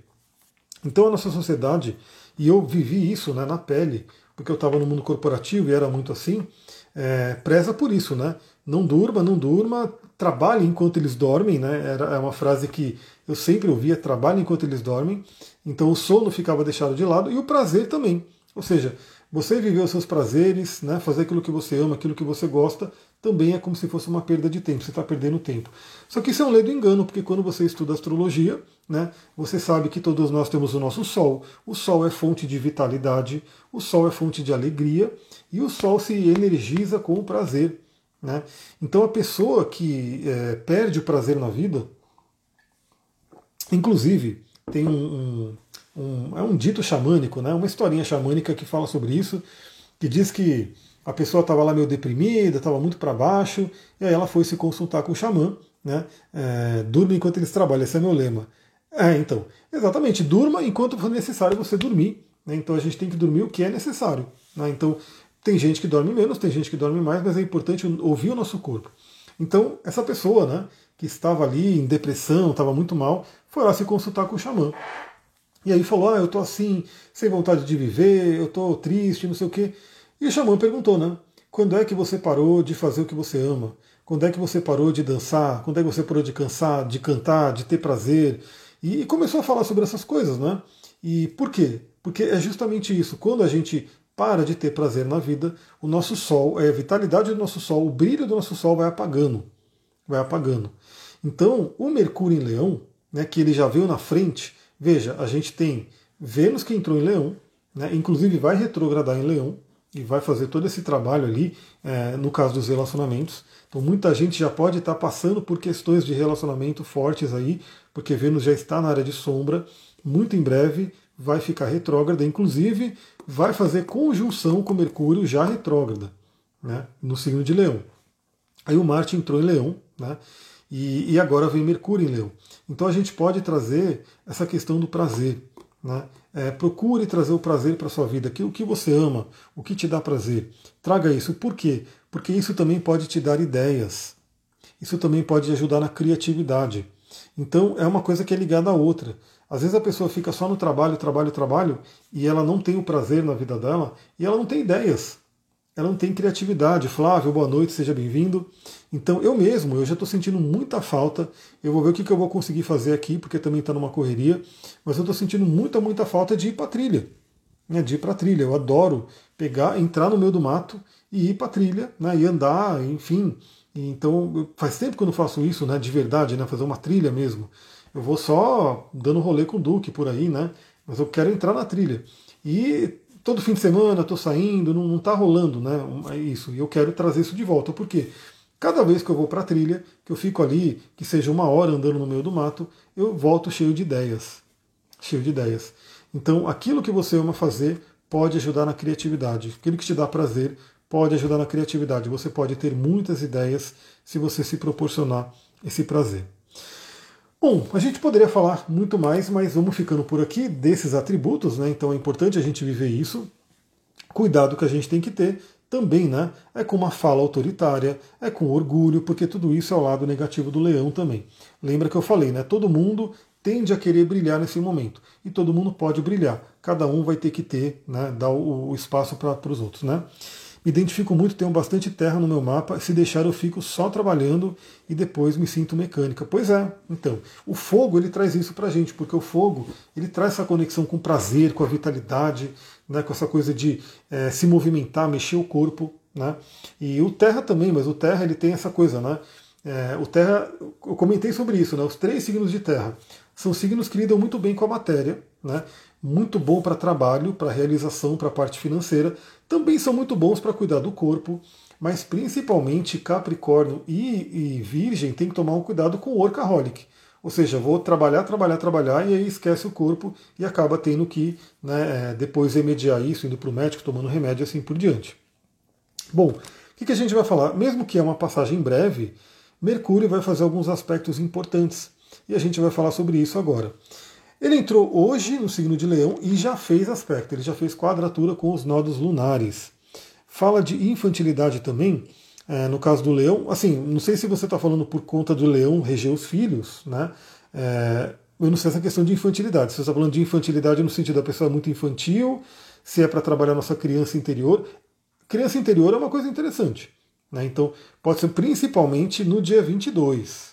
Então, a nossa sociedade e eu vivi isso né, na pele, porque eu estava no mundo corporativo e era muito assim. É, preza por isso, né? Não durma, não durma, trabalhe enquanto eles dormem, né? Era é uma frase que eu sempre ouvia, trabalhe enquanto eles dormem. Então o sono ficava deixado de lado e o prazer também. Ou seja, você viver os seus prazeres, né, fazer aquilo que você ama, aquilo que você gosta, também é como se fosse uma perda de tempo, você está perdendo tempo. Só que isso é um ledo engano, porque quando você estuda astrologia, né, você sabe que todos nós temos o nosso Sol. O Sol é fonte de vitalidade, o Sol é fonte de alegria, e o Sol se energiza com o prazer. Né? Então a pessoa que é, perde o prazer na vida, inclusive, tem um, um um, é um dito xamânico, né? uma historinha xamânica que fala sobre isso, que diz que a pessoa estava lá meio deprimida, estava muito para baixo, e aí ela foi se consultar com o xamã, né? É, durma enquanto eles trabalham, esse é meu lema. É, então, exatamente, durma enquanto for necessário você dormir. Né? Então a gente tem que dormir o que é necessário. Né? Então, tem gente que dorme menos, tem gente que dorme mais, mas é importante ouvir o nosso corpo. Então, essa pessoa, né, que estava ali em depressão, estava muito mal, foi lá se consultar com o xamã. E aí falou, ah, eu tô assim, sem vontade de viver, eu tô triste, não sei o quê. E o xamã perguntou, né? Quando é que você parou de fazer o que você ama? Quando é que você parou de dançar? Quando é que você parou de cansar, de cantar, de ter prazer? E, e começou a falar sobre essas coisas, né? E por quê? Porque é justamente isso. Quando a gente para de ter prazer na vida, o nosso sol, é a vitalidade do nosso sol, o brilho do nosso sol vai apagando. Vai apagando. Então, o Mercúrio em Leão, né, que ele já veio na frente, Veja, a gente tem Vênus que entrou em Leão, né, inclusive vai retrogradar em Leão e vai fazer todo esse trabalho ali é, no caso dos relacionamentos. Então muita gente já pode estar passando por questões de relacionamento fortes aí, porque Vênus já está na área de sombra, muito em breve vai ficar retrógrada, inclusive vai fazer conjunção com Mercúrio já retrógrada, né, no signo de Leão. Aí o Marte entrou em Leão, né, e, e agora vem Mercúrio em Leão. Então a gente pode trazer essa questão do prazer. Né? É, procure trazer o prazer para a sua vida, o que você ama, o que te dá prazer. Traga isso. Por quê? Porque isso também pode te dar ideias. Isso também pode ajudar na criatividade. Então é uma coisa que é ligada à outra. Às vezes a pessoa fica só no trabalho, trabalho, trabalho, e ela não tem o prazer na vida dela, e ela não tem ideias ela não tem criatividade. Flávio, boa noite, seja bem-vindo. Então eu mesmo, eu já estou sentindo muita falta. Eu vou ver o que, que eu vou conseguir fazer aqui, porque também está numa correria. Mas eu estou sentindo muita, muita falta de ir para trilha. Né, de ir para trilha. Eu adoro pegar, entrar no meio do mato e ir para trilha, né, e andar, enfim. Então faz tempo que eu não faço isso, né, de verdade, né, fazer uma trilha mesmo. Eu vou só dando rolê com o Duque por aí, né? Mas eu quero entrar na trilha. E todo fim de semana estou saindo, não está rolando né, é isso. E eu quero trazer isso de volta. Por quê? Cada vez que eu vou para a trilha, que eu fico ali, que seja uma hora andando no meio do mato, eu volto cheio de ideias. Cheio de ideias. Então, aquilo que você ama fazer pode ajudar na criatividade. Aquilo que te dá prazer pode ajudar na criatividade. Você pode ter muitas ideias se você se proporcionar esse prazer. Bom, a gente poderia falar muito mais, mas vamos ficando por aqui desses atributos, né? Então é importante a gente viver isso. Cuidado que a gente tem que ter também, né? É com uma fala autoritária, é com orgulho, porque tudo isso é o lado negativo do leão também. Lembra que eu falei, né? Todo mundo tende a querer brilhar nesse momento. E todo mundo pode brilhar. Cada um vai ter que ter, né? Dar o espaço para os outros, né? Me identifico muito, tenho bastante terra no meu mapa. Se deixar, eu fico só trabalhando e depois me sinto mecânica. Pois é, então. O fogo ele traz isso pra gente, porque o fogo ele traz essa conexão com o prazer, com a vitalidade, né, com essa coisa de é, se movimentar, mexer o corpo. Né? E o terra também, mas o terra ele tem essa coisa, né? É, o terra, eu comentei sobre isso, né? Os três signos de terra são signos que lidam muito bem com a matéria, né? Muito bom para trabalho, para realização, para a parte financeira, também são muito bons para cuidar do corpo, mas principalmente Capricórnio e, e, Virgem tem que tomar um cuidado com o workaholic. Ou seja, vou trabalhar, trabalhar, trabalhar e aí esquece o corpo e acaba tendo que né, é, depois remediar isso, indo para o médico, tomando remédio assim por diante. Bom, o que, que a gente vai falar? Mesmo que é uma passagem breve, Mercúrio vai fazer alguns aspectos importantes e a gente vai falar sobre isso agora. Ele entrou hoje no signo de Leão e já fez aspecto, ele já fez quadratura com os nodos lunares. Fala de infantilidade também, é, no caso do Leão. Assim, não sei se você está falando por conta do Leão reger os filhos, né? É, eu não sei essa questão de infantilidade. Se você está falando de infantilidade no sentido da pessoa muito infantil, se é para trabalhar nossa criança interior. Criança interior é uma coisa interessante. Né? Então, pode ser principalmente no dia 22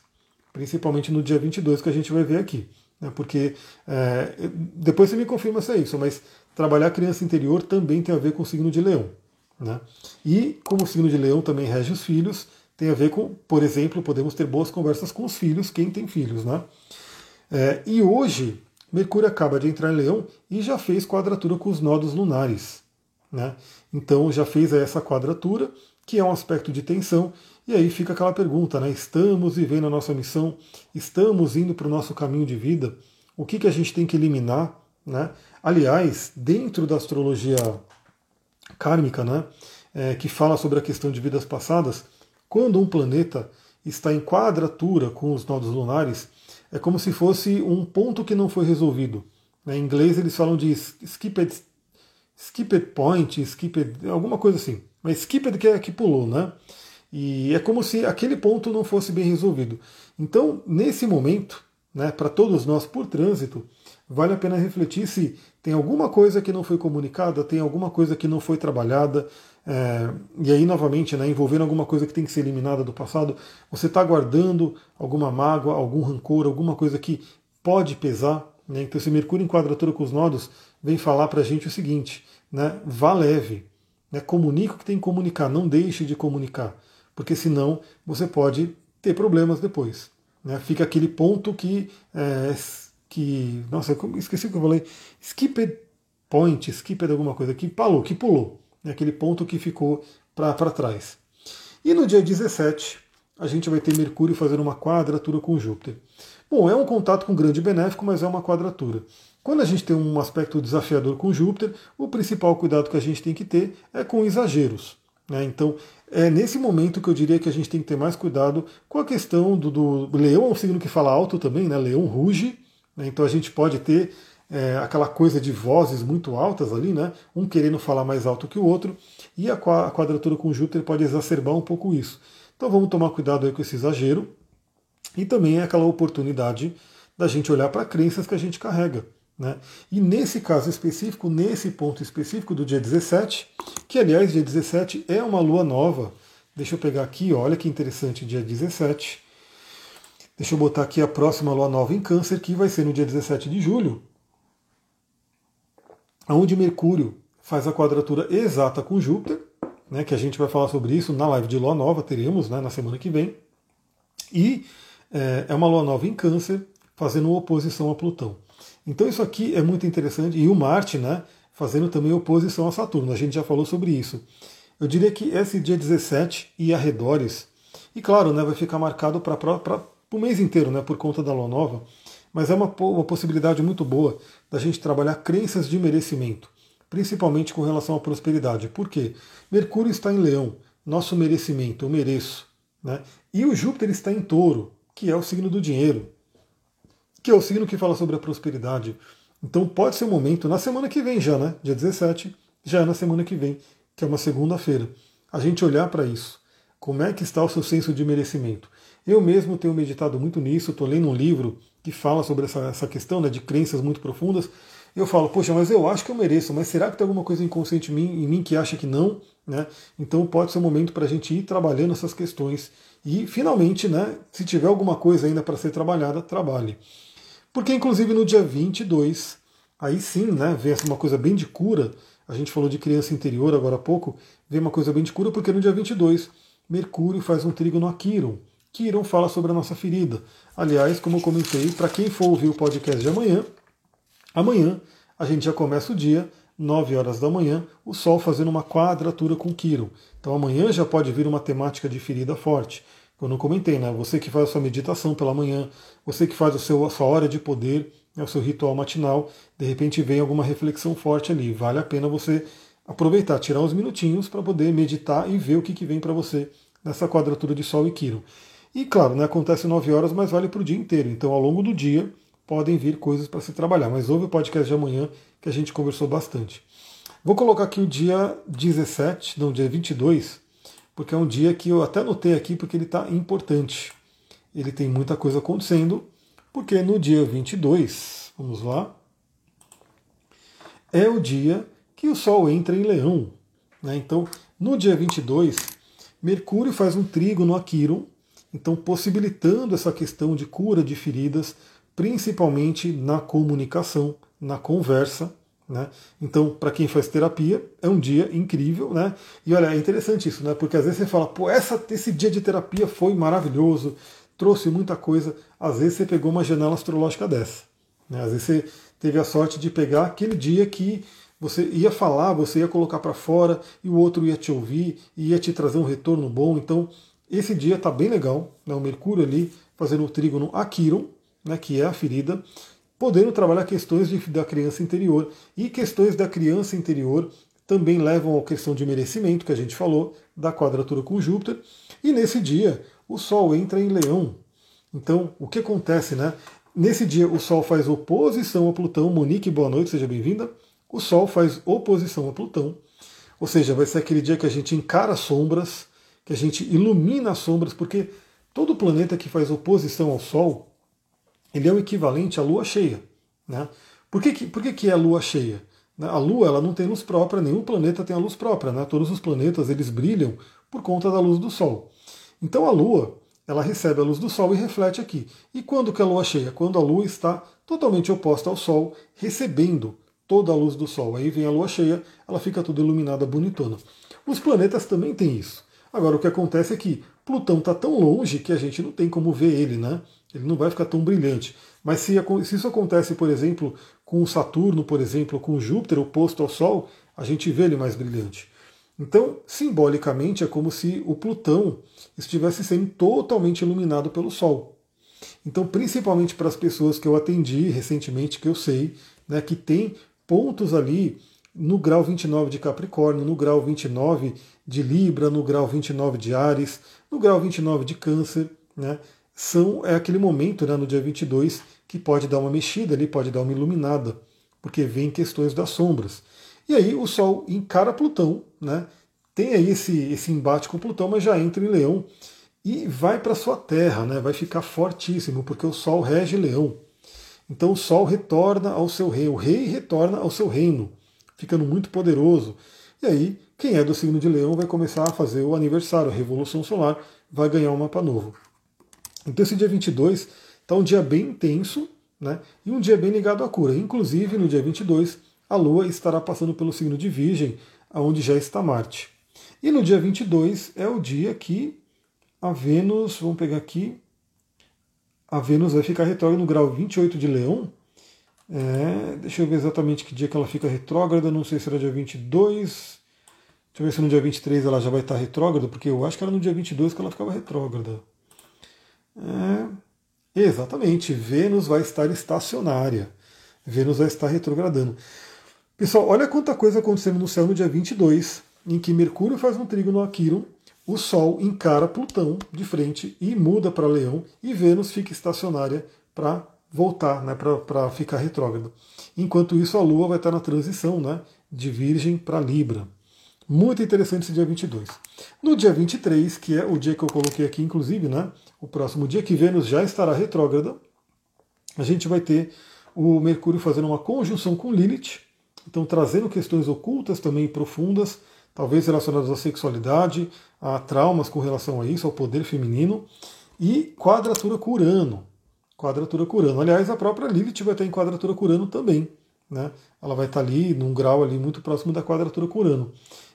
principalmente no dia 22 que a gente vai ver aqui. Né? Porque é, depois você me confirma se é isso, mas trabalhar a criança interior também tem a ver com o signo de leão. Né? E como o signo de leão também rege os filhos, tem a ver com, por exemplo, podemos ter boas conversas com os filhos, quem tem filhos. Né? É, e hoje, Mercúrio acaba de entrar em leão e já fez quadratura com os nodos lunares. Né? Então já fez essa quadratura, que é um aspecto de tensão, e aí fica aquela pergunta, né? Estamos vivendo a nossa missão, estamos indo para o nosso caminho de vida, o que, que a gente tem que eliminar? Né? Aliás, dentro da astrologia kármica, né, é, que fala sobre a questão de vidas passadas, quando um planeta está em quadratura com os nodos lunares, é como se fosse um ponto que não foi resolvido. Né? Em inglês eles falam de skipped, skipped point, skipped, alguma coisa assim. Mas skipped que é que pulou, né? E é como se aquele ponto não fosse bem resolvido. Então, nesse momento, né, para todos nós por trânsito, vale a pena refletir se tem alguma coisa que não foi comunicada, tem alguma coisa que não foi trabalhada, é, e aí novamente, né, envolvendo alguma coisa que tem que ser eliminada do passado, você está guardando alguma mágoa, algum rancor, alguma coisa que pode pesar. Né? Então, esse Mercúrio em quadratura com os nodos vem falar para a gente o seguinte: né, vá leve, né, comunique o que tem que comunicar, não deixe de comunicar porque senão você pode ter problemas depois. Né? Fica aquele ponto que, é, que. Nossa, esqueci o que eu falei. Skipped point, skipped alguma coisa, que pulou, que pulou. Né? Aquele ponto que ficou para trás. E no dia 17, a gente vai ter Mercúrio fazendo uma quadratura com Júpiter. Bom, é um contato com grande benéfico, mas é uma quadratura. Quando a gente tem um aspecto desafiador com Júpiter, o principal cuidado que a gente tem que ter é com exageros. Né? Então, é nesse momento que eu diria que a gente tem que ter mais cuidado com a questão do, do leão, é um signo que fala alto também, né? leão ruge, né? então a gente pode ter é, aquela coisa de vozes muito altas ali, né? um querendo falar mais alto que o outro, e a, quadratura com Júpiter pode exacerbar um pouco isso. Então vamos tomar cuidado aí com esse exagero, e também é aquela oportunidade da gente olhar para crenças que a gente carrega. Né? E nesse caso específico, nesse ponto específico do dia 17, que aliás, dia 17 é uma lua nova. Deixa eu pegar aqui, olha que interessante, dia 17. Deixa eu botar aqui a próxima lua nova em Câncer, que vai ser no dia 17 de julho, onde Mercúrio faz a quadratura exata com Júpiter, né, que a gente vai falar sobre isso na live de lua nova, teremos né, na semana que vem. E é, é uma lua nova em Câncer, fazendo oposição a Plutão. Então isso aqui é muito interessante. E o Marte, né, fazendo também oposição a Saturno. A gente já falou sobre isso. Eu diria que esse dia 17 e arredores, e claro, né, vai ficar marcado para o mês inteiro, né, por conta da lua nova, mas é uma, uma possibilidade muito boa da gente trabalhar crenças de merecimento, principalmente com relação à prosperidade. Por quê? Mercúrio está em leão, nosso merecimento, eu mereço. Né? E o Júpiter está em touro, que é o signo do dinheiro que é o signo que fala sobre a prosperidade. Então pode ser um momento, na semana que vem já, né? Dia 17, já é na semana que vem, que é uma segunda-feira. A gente olhar para isso. Como é que está o seu senso de merecimento? Eu mesmo tenho meditado muito nisso, estou lendo um livro que fala sobre essa, essa questão né, de crenças muito profundas. eu falo, poxa, mas eu acho que eu mereço, mas será que tem alguma coisa inconsciente em mim, em mim que acha que não? Né? Então pode ser um momento para a gente ir trabalhando essas questões e finalmente, né, se tiver alguma coisa ainda para ser trabalhada, trabalhe. Porque inclusive no dia 22, aí sim, né, vem uma coisa bem de cura, a gente falou de criança interior agora há pouco, vem uma coisa bem de cura porque no dia 22 Mercúrio faz um trígono a Quiron. Quiron fala sobre a nossa ferida. Aliás, como eu comentei, para quem for ouvir o podcast de amanhã, amanhã a gente já começa o dia 9 horas da manhã, o Sol fazendo uma quadratura com Quiron. Então amanhã já pode vir uma temática de ferida forte. Eu não comentei, né? Você que faz a sua meditação pela manhã, você que faz o seu, a sua hora de poder, né, o seu ritual matinal, de repente vem alguma reflexão forte ali. Vale a pena você aproveitar, tirar uns minutinhos para poder meditar e ver o que, que vem para você nessa quadratura de Sol e Quiron. E claro, né, acontece 9 horas, mas vale para o dia inteiro. Então, ao longo do dia, podem vir coisas para se trabalhar. Mas ouve o podcast de amanhã que a gente conversou bastante. Vou colocar aqui o dia 17, não, dia 22, porque é um dia que eu até notei aqui porque ele está importante. Ele tem muita coisa acontecendo, porque no dia 22, vamos lá, é o dia que o Sol entra em Leão. Né? Então, no dia 22, Mercúrio faz um trigo no Aquiron, então possibilitando essa questão de cura de feridas, principalmente na comunicação, na conversa. Né? Então, para quem faz terapia, é um dia incrível, né? E olha, é interessante isso, né? Porque às vezes você fala, pô, essa, esse dia de terapia foi maravilhoso, trouxe muita coisa. Às vezes você pegou uma janela astrológica dessa. Né? Às vezes você teve a sorte de pegar aquele dia que você ia falar, você ia colocar para fora e o outro ia te ouvir ia te trazer um retorno bom. Então, esse dia está bem legal, né? o Mercúrio ali fazendo o trígono Aquiron, né, que é a ferida, podendo trabalhar questões de, da criança interior. E questões da criança interior também levam à questão de merecimento, que a gente falou, da quadratura com Júpiter. E nesse dia, o Sol entra em Leão. Então, o que acontece, né? Nesse dia, o Sol faz oposição a Plutão. Monique, boa noite, seja bem-vinda. O Sol faz oposição a Plutão. Ou seja, vai ser aquele dia que a gente encara sombras, que a gente ilumina as sombras, porque todo planeta que faz oposição ao Sol, ele é o equivalente à Lua cheia. Né? Por, que, que, por que, que é a Lua cheia? A Lua ela não tem luz própria, nenhum planeta tem a luz própria. Né? Todos os planetas eles brilham por conta da luz do Sol. Então a Lua ela recebe a luz do Sol e reflete aqui. E quando que a Lua cheia? Quando a Lua está totalmente oposta ao Sol, recebendo toda a luz do Sol. Aí vem a Lua cheia, ela fica toda iluminada, bonitona. Os planetas também têm isso. Agora, o que acontece é que Plutão está tão longe que a gente não tem como ver ele, né? Ele não vai ficar tão brilhante. Mas se, se isso acontece, por exemplo, com o Saturno, por exemplo, com o Júpiter oposto ao Sol, a gente vê ele mais brilhante. Então, simbolicamente, é como se o Plutão estivesse sendo totalmente iluminado pelo Sol. Então, principalmente para as pessoas que eu atendi recentemente, que eu sei, né, que tem pontos ali no grau 29 de Capricórnio, no grau 29 de Libra, no grau 29 de Ares, no grau 29 de Câncer, né? São, é aquele momento, né, no dia 22, que pode dar uma mexida ali, pode dar uma iluminada, porque vem questões das sombras. E aí o Sol encara Plutão, né? Tem aí esse, esse embate com Plutão, mas já entra em Leão e vai para sua terra, né? Vai ficar fortíssimo, porque o Sol rege Leão. Então o Sol retorna ao seu reino, o rei retorna ao seu reino ficando muito poderoso. E aí, quem é do signo de Leão vai começar a fazer o aniversário, a Revolução Solar, vai ganhar um mapa novo. Então esse dia 22 está um dia bem intenso, né? E um dia bem ligado à cura. Inclusive, no dia 22, a Lua estará passando pelo signo de Virgem, aonde já está Marte. E no dia 22 é o dia que a Vênus, vamos pegar aqui, a Vênus vai ficar retrógrada no grau 28 de Leão, é, deixa eu ver exatamente que dia que ela fica retrógrada, não sei se era dia 22. Deixa eu ver se no dia 23 ela já vai estar retrógrada, porque eu acho que era no dia 22 que ela ficava retrógrada. É, exatamente, Vênus vai estar estacionária. Vênus vai estar retrogradando. Pessoal, olha quanta coisa acontecendo no céu no dia 22, em que Mercúrio faz um trigo no Aquirón, o Sol encara Plutão de frente e muda para Leão, e Vênus fica estacionária para voltar, né, para ficar retrógrado. Enquanto isso, a Lua vai estar na transição né, de Virgem para Libra. Muito interessante esse dia 22. No dia 23, que é o dia que eu coloquei aqui, inclusive, né, o próximo dia que Vênus já estará retrógrada, a gente vai ter o Mercúrio fazendo uma conjunção com Lilith, então trazendo questões ocultas também profundas, talvez relacionadas à sexualidade, a traumas com relação a isso, ao poder feminino, e quadratura com Urano. Quadratura com Urano. Aliás, a própria Lilith vai estar em quadratura com Urano também. Né? Ela vai estar ali num grau ali muito próximo da quadratura com Urano.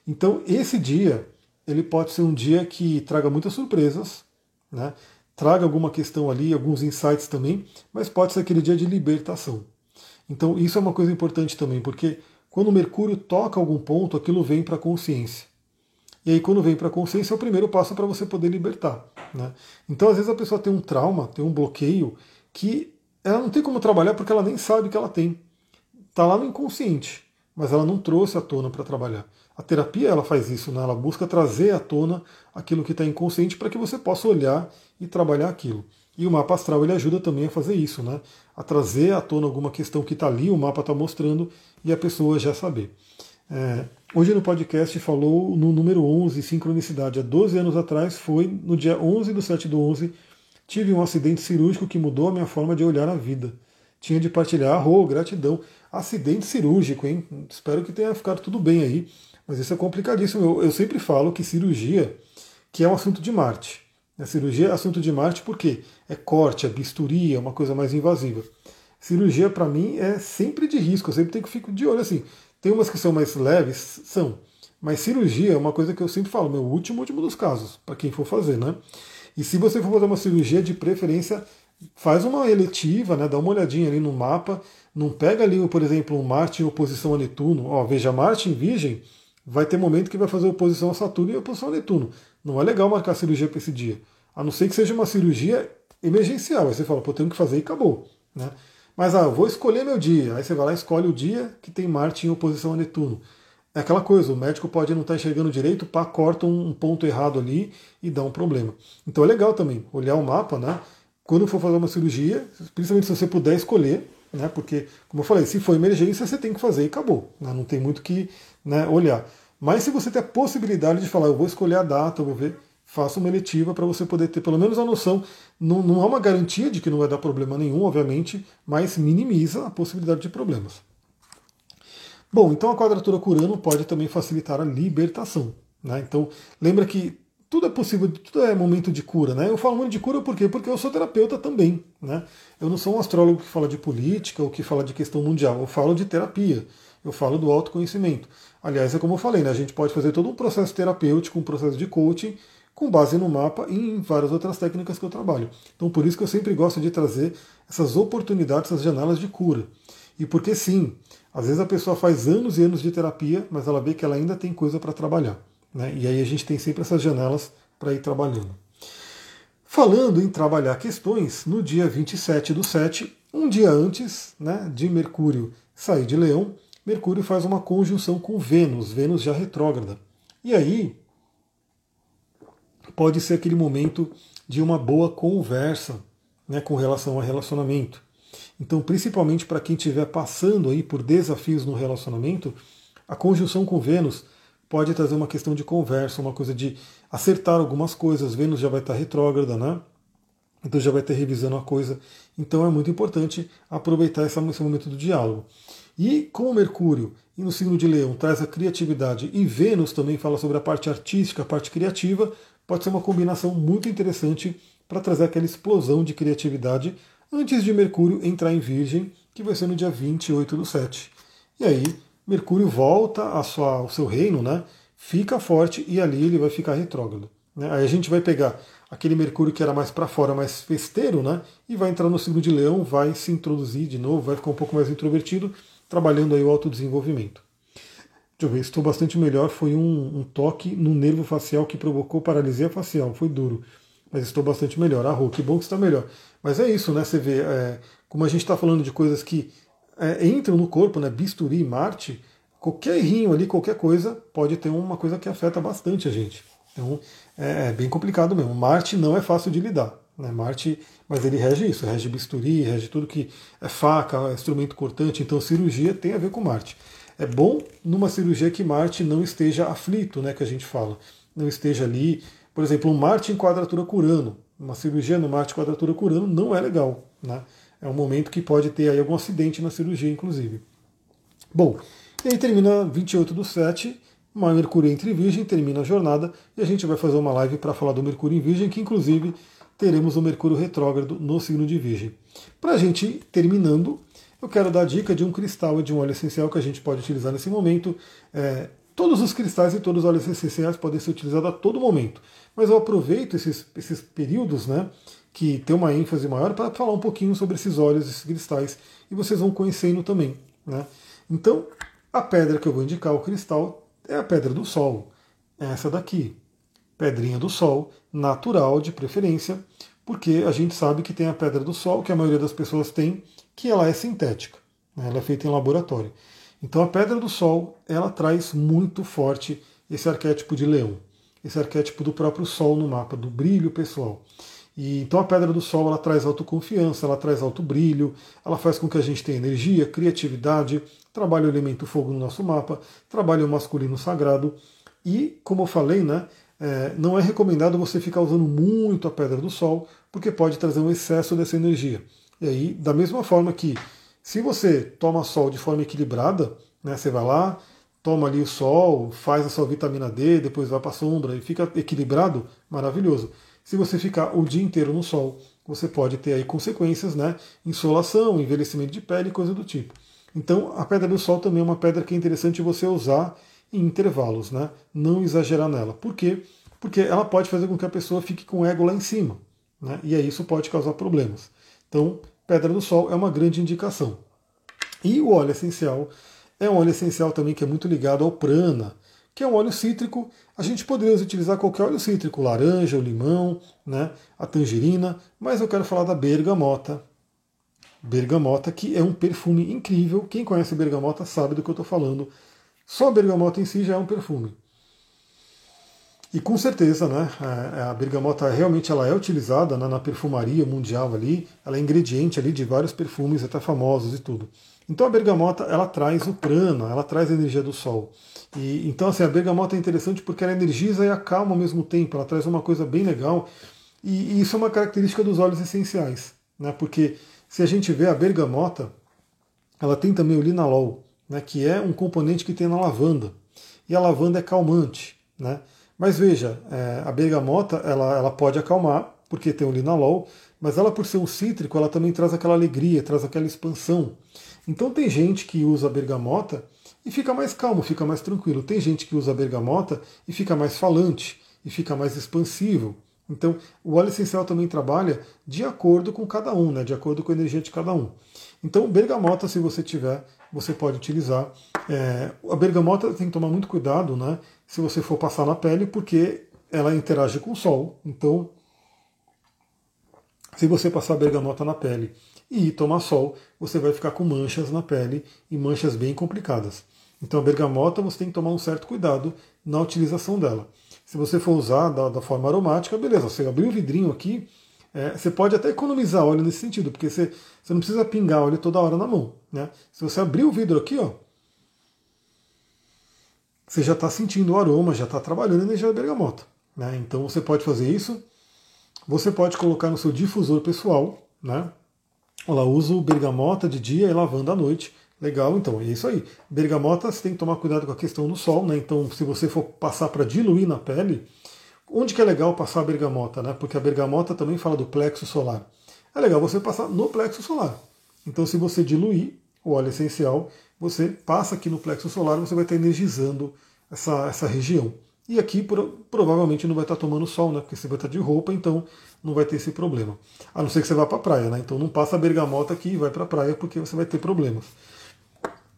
Então, esse dia, ele pode ser um dia que traga muitas surpresas, né? Traga alguma questão ali, alguns insights também, mas pode ser aquele dia de libertação. Então, isso é uma coisa importante também, porque quando o Mercúrio toca algum ponto, aquilo vem para a consciência. E aí, quando vem para a consciência, é o primeiro passo para você poder libertar. Né? Então, às vezes, a pessoa tem um trauma, tem um bloqueio, que ela não tem como trabalhar porque ela nem sabe que ela tem. Está lá no inconsciente, mas ela não trouxe à tona para trabalhar. A terapia ela faz isso, né? ela busca trazer à tona aquilo que está inconsciente para que você possa olhar e trabalhar aquilo. E o mapa astral ele ajuda também a fazer isso, né? a trazer à tona alguma questão que está ali, o mapa está mostrando, e a pessoa já saber. É, hoje no podcast falou no número 11, sincronicidade. Há 12 anos atrás, foi no dia 11 do 7 do 11, tive um acidente cirúrgico que mudou a minha forma de olhar a vida. Tinha de partilhar, oh, gratidão. Acidente cirúrgico, hein? Espero que tenha ficado tudo bem aí. Mas isso é complicadíssimo. Eu, eu sempre falo que cirurgia, que é um assunto de Marte. A cirurgia é assunto de Marte porque é corte, é bisturi, é uma coisa mais invasiva. Cirurgia, para mim, é sempre de risco. Eu sempre tenho que ficar de olho assim. Tem umas que são mais leves, são. Mas cirurgia é uma coisa que eu sempre falo, meu último, último dos casos, para quem for fazer, né? E se você for fazer uma cirurgia, de preferência, faz uma eletiva, né? Dá uma olhadinha ali no mapa. Não pega ali, por exemplo, um Marte em oposição a Netuno. Ó, veja, Marte em Virgem vai ter momento que vai fazer oposição a Saturno e oposição a Netuno. Não é legal marcar cirurgia para esse dia. A não ser que seja uma cirurgia emergencial. Aí você fala, pô, tenho que fazer e acabou. Né? Mas ah, vou escolher meu dia. Aí você vai lá e escolhe o dia que tem Marte em oposição a Netuno. É aquela coisa, o médico pode não estar tá enxergando direito, pá, corta um ponto errado ali e dá um problema. Então é legal também olhar o mapa, né? Quando for fazer uma cirurgia, principalmente se você puder escolher, né? Porque, como eu falei, se for emergência, você tem que fazer e acabou. Né? Não tem muito que né, olhar. Mas se você tem a possibilidade de falar, eu vou escolher a data, eu vou ver, faça uma eletiva para você poder ter pelo menos a noção. Não, não há uma garantia de que não vai dar problema nenhum, obviamente, mas minimiza a possibilidade de problemas. Bom, então a quadratura curano pode também facilitar a libertação. Né? Então, lembra que tudo é possível, tudo é momento de cura, né? Eu falo muito de cura por quê? Porque eu sou terapeuta também, né? Eu não sou um astrólogo que fala de política ou que fala de questão mundial, eu falo de terapia, eu falo do autoconhecimento. Aliás, é como eu falei, né? A gente pode fazer todo um processo terapêutico, um processo de coaching, com base no mapa e em várias outras técnicas que eu trabalho. Então, por isso que eu sempre gosto de trazer essas oportunidades, essas janelas de cura. E porque sim, às vezes a pessoa faz anos e anos de terapia, mas ela vê que ela ainda tem coisa para trabalhar. Né? E aí a gente tem sempre essas janelas para ir trabalhando. Falando em trabalhar questões, no dia 27 do 7, um dia antes né, de Mercúrio sair de Leão, Mercúrio faz uma conjunção com Vênus, Vênus já retrógrada. E aí pode ser aquele momento de uma boa conversa né, com relação ao relacionamento. Então, principalmente para quem estiver passando aí por desafios no relacionamento, a conjunção com Vênus pode trazer uma questão de conversa, uma coisa de acertar algumas coisas. Vênus já vai estar retrógrada, né? Então já vai ter revisando a coisa. Então é muito importante aproveitar esse momento do diálogo. E como Mercúrio e no signo de Leão traz a criatividade e Vênus também fala sobre a parte artística, a parte criativa, pode ser uma combinação muito interessante para trazer aquela explosão de criatividade antes de Mercúrio entrar em Virgem, que vai ser no dia 28 do 7. E aí Mercúrio volta a sua, ao seu reino, né? fica forte e ali ele vai ficar retrógrado. Né? Aí a gente vai pegar aquele Mercúrio que era mais para fora, mais festeiro, né? e vai entrar no signo de Leão, vai se introduzir de novo, vai ficar um pouco mais introvertido, trabalhando aí o autodesenvolvimento. Deixa eu ver, estou bastante melhor. Foi um, um toque no nervo facial que provocou paralisia facial. Foi duro, mas estou bastante melhor. Ah, Rô, que bom que está melhor. Mas é isso, né? Você vê, é, como a gente está falando de coisas que é, entram no corpo, né, bisturi, Marte, qualquer errinho ali, qualquer coisa, pode ter uma coisa que afeta bastante a gente. Então é, é bem complicado mesmo. Marte não é fácil de lidar. Né? Marte, mas ele rege isso, rege bisturi, rege tudo que é faca, é instrumento cortante, então cirurgia tem a ver com Marte. É bom numa cirurgia que Marte não esteja aflito, né, que a gente fala. Não esteja ali, por exemplo, um Marte em quadratura curano. Uma cirurgia no Marte em quadratura curano não é legal. Né? É um momento que pode ter aí algum acidente na cirurgia, inclusive. Bom, e aí termina 28 do 7, Mercúrio entre Virgem, termina a jornada, e a gente vai fazer uma live para falar do Mercúrio em Virgem, que inclusive teremos o Mercúrio retrógrado no signo de Virgem. Para a gente terminando, eu quero dar a dica de um cristal e de um óleo essencial que a gente pode utilizar nesse momento. É, todos os cristais e todos os óleos essenciais podem ser utilizados a todo momento, mas eu aproveito esses, esses períodos, né, que tem uma ênfase maior, para falar um pouquinho sobre esses óleos, esses cristais, e vocês vão conhecendo também. Né? Então, a pedra que eu vou indicar, o cristal, é a pedra do Sol, essa daqui, pedrinha do Sol, natural de preferência, porque a gente sabe que tem a pedra do Sol, que a maioria das pessoas tem, que ela é sintética, né? ela é feita em laboratório. Então a pedra do Sol, ela traz muito forte esse arquétipo de leão, esse arquétipo do próprio Sol no mapa, do brilho pessoal. E, então a pedra do Sol ela traz autoconfiança, ela traz alto brilho, ela faz com que a gente tenha energia, criatividade, trabalhe o elemento fogo no nosso mapa, trabalhe o masculino sagrado. E, como eu falei, né, é, não é recomendado você ficar usando muito a pedra do Sol, porque pode trazer um excesso dessa energia. E aí, da mesma forma que se você toma sol de forma equilibrada, né, você vai lá, toma ali o sol, faz a sua vitamina D, depois vai para a sombra e fica equilibrado, maravilhoso. Se você ficar o dia inteiro no sol, você pode ter aí consequências, né? Insolação, envelhecimento de pele, coisa do tipo. Então, a pedra do sol também é uma pedra que é interessante você usar em intervalos, né? Não exagerar nela. Por quê? Porque ela pode fazer com que a pessoa fique com o ego lá em cima, né? E aí isso pode causar problemas. Então, pedra do sol é uma grande indicação. E o óleo essencial é um óleo essencial também que é muito ligado ao prana, que é um óleo cítrico. A gente poderia utilizar qualquer óleo cítrico, laranja, o limão, né, a tangerina, mas eu quero falar da bergamota. Bergamota, que é um perfume incrível. Quem conhece bergamota sabe do que eu estou falando. Só a bergamota em si já é um perfume. E com certeza, né, a bergamota realmente ela é utilizada né, na perfumaria mundial ali, ela é ingrediente ali de vários perfumes até famosos e tudo. Então a bergamota ela traz o prana, ela traz a energia do sol. E então assim a bergamota é interessante porque ela energiza e acalma ao mesmo tempo, ela traz uma coisa bem legal. E, e isso é uma característica dos óleos essenciais, né? Porque se a gente vê a bergamota, ela tem também o linalol, né, que é um componente que tem na lavanda. E a lavanda é calmante, né? Mas veja, é, a bergamota ela, ela pode acalmar, porque tem o linalol, mas ela por ser um cítrico, ela também traz aquela alegria, traz aquela expansão. Então tem gente que usa bergamota e fica mais calmo, fica mais tranquilo. Tem gente que usa bergamota e fica mais falante, e fica mais expansivo. Então, o óleo essencial também trabalha de acordo com cada um, né? de acordo com a energia de cada um. Então, bergamota, se você tiver, você pode utilizar. É, a bergamota tem que tomar muito cuidado, né? se você for passar na pele, porque ela interage com o sol. Então, se você passar bergamota na pele e tomar sol, você vai ficar com manchas na pele e manchas bem complicadas. Então, a bergamota você tem que tomar um certo cuidado na utilização dela. Se você for usar da, da forma aromática, beleza, você abriu o vidrinho aqui, é, você pode até economizar óleo nesse sentido, porque você, você não precisa pingar óleo toda hora na mão. Né? Se você abrir o vidro aqui, ó, você já está sentindo o aroma, já está trabalhando a energia da bergamota. Né? Então você pode fazer isso. Você pode colocar no seu difusor pessoal. Né? Olha lá, uso bergamota de dia e lavanda à noite. Legal, então, é isso aí. Bergamota, você tem que tomar cuidado com a questão do sol, né? Então, se você for passar para diluir na pele, onde que é legal passar a bergamota, né? Porque a bergamota também fala do plexo solar. É legal você passar no plexo solar. Então, se você diluir o óleo essencial, você passa aqui no plexo solar, você vai estar energizando essa, essa região. E aqui provavelmente não vai estar tomando sol, né? Porque você vai estar de roupa, então não vai ter esse problema. A não ser que você vá para a praia, né? Então não passa a bergamota aqui e vai para a praia porque você vai ter problemas.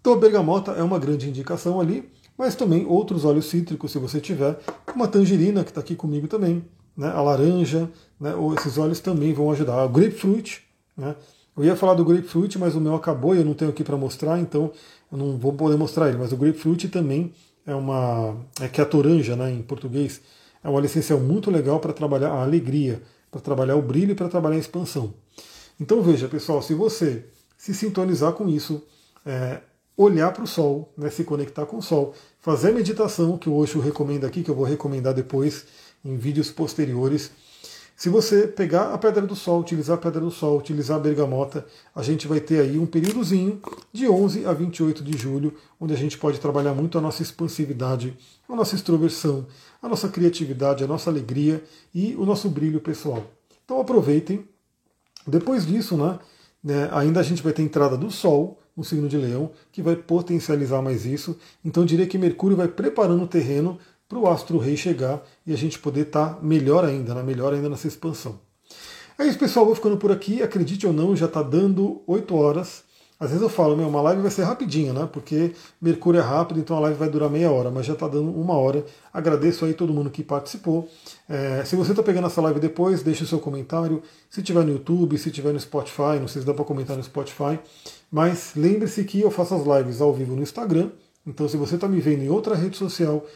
Então a bergamota é uma grande indicação ali, mas também outros óleos cítricos, se você tiver, uma tangerina que está aqui comigo também, né? a laranja, né? Ou esses óleos também vão ajudar. O grapefruit, né? Eu ia falar do grapefruit, mas o meu acabou e eu não tenho aqui para mostrar, então eu não vou poder mostrar ele. Mas o grapefruit também é uma. é que a toranja, né, em português. É um óleo essencial muito legal para trabalhar a alegria, para trabalhar o brilho e para trabalhar a expansão. Então veja, pessoal, se você se sintonizar com isso, é, olhar para o sol, né, se conectar com o sol, fazer a meditação que o Osho recomenda aqui, que eu vou recomendar depois em vídeos posteriores, Se você pegar a pedra do sol, utilizar a pedra do sol, utilizar a bergamota, a gente vai ter aí um períodozinho de 11 a 28 de julho, onde a gente pode trabalhar muito a nossa expansividade, a nossa extroversão, a nossa criatividade, a nossa alegria e o nosso brilho pessoal. Então aproveitem. Depois disso, né, né ainda a gente vai ter entrada do sol no signo de Leão, que vai potencializar mais isso. Então diria que Mercúrio vai preparando o terreno para o astro rei chegar e a gente poder estar tá melhor ainda, né? melhor ainda nessa expansão. É isso, pessoal. Vou ficando por aqui. Acredite ou não, já está dando 8 horas. Às vezes eu falo, meu, uma live vai ser rapidinha, né? Porque Mercúrio é rápido, então a live vai durar meia hora, mas já está dando uma hora. Agradeço aí todo mundo que participou. É, se você está pegando essa live depois, deixe o seu comentário. Se tiver no YouTube, se tiver no Spotify, não sei se dá para comentar no Spotify. Mas lembre-se que eu faço as lives ao vivo no Instagram. Então, se você está me vendo em outra rede social,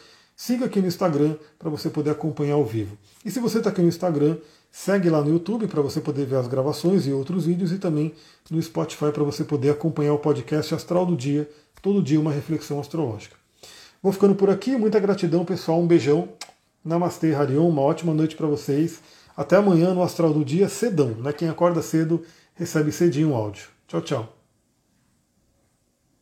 siga aqui no Instagram para você poder acompanhar ao vivo. E se você está aqui no Instagram, segue lá no YouTube para você poder ver as gravações e outros vídeos e também no Spotify para você poder acompanhar o podcast Astral do Dia, todo dia uma reflexão astrológica. Vou ficando por aqui, muita gratidão pessoal, um beijão. Namastê, Harion, uma ótima noite para vocês. Até amanhã no Astral do Dia, cedão, né? Quem acorda cedo recebe cedinho o áudio. Tchau, tchau.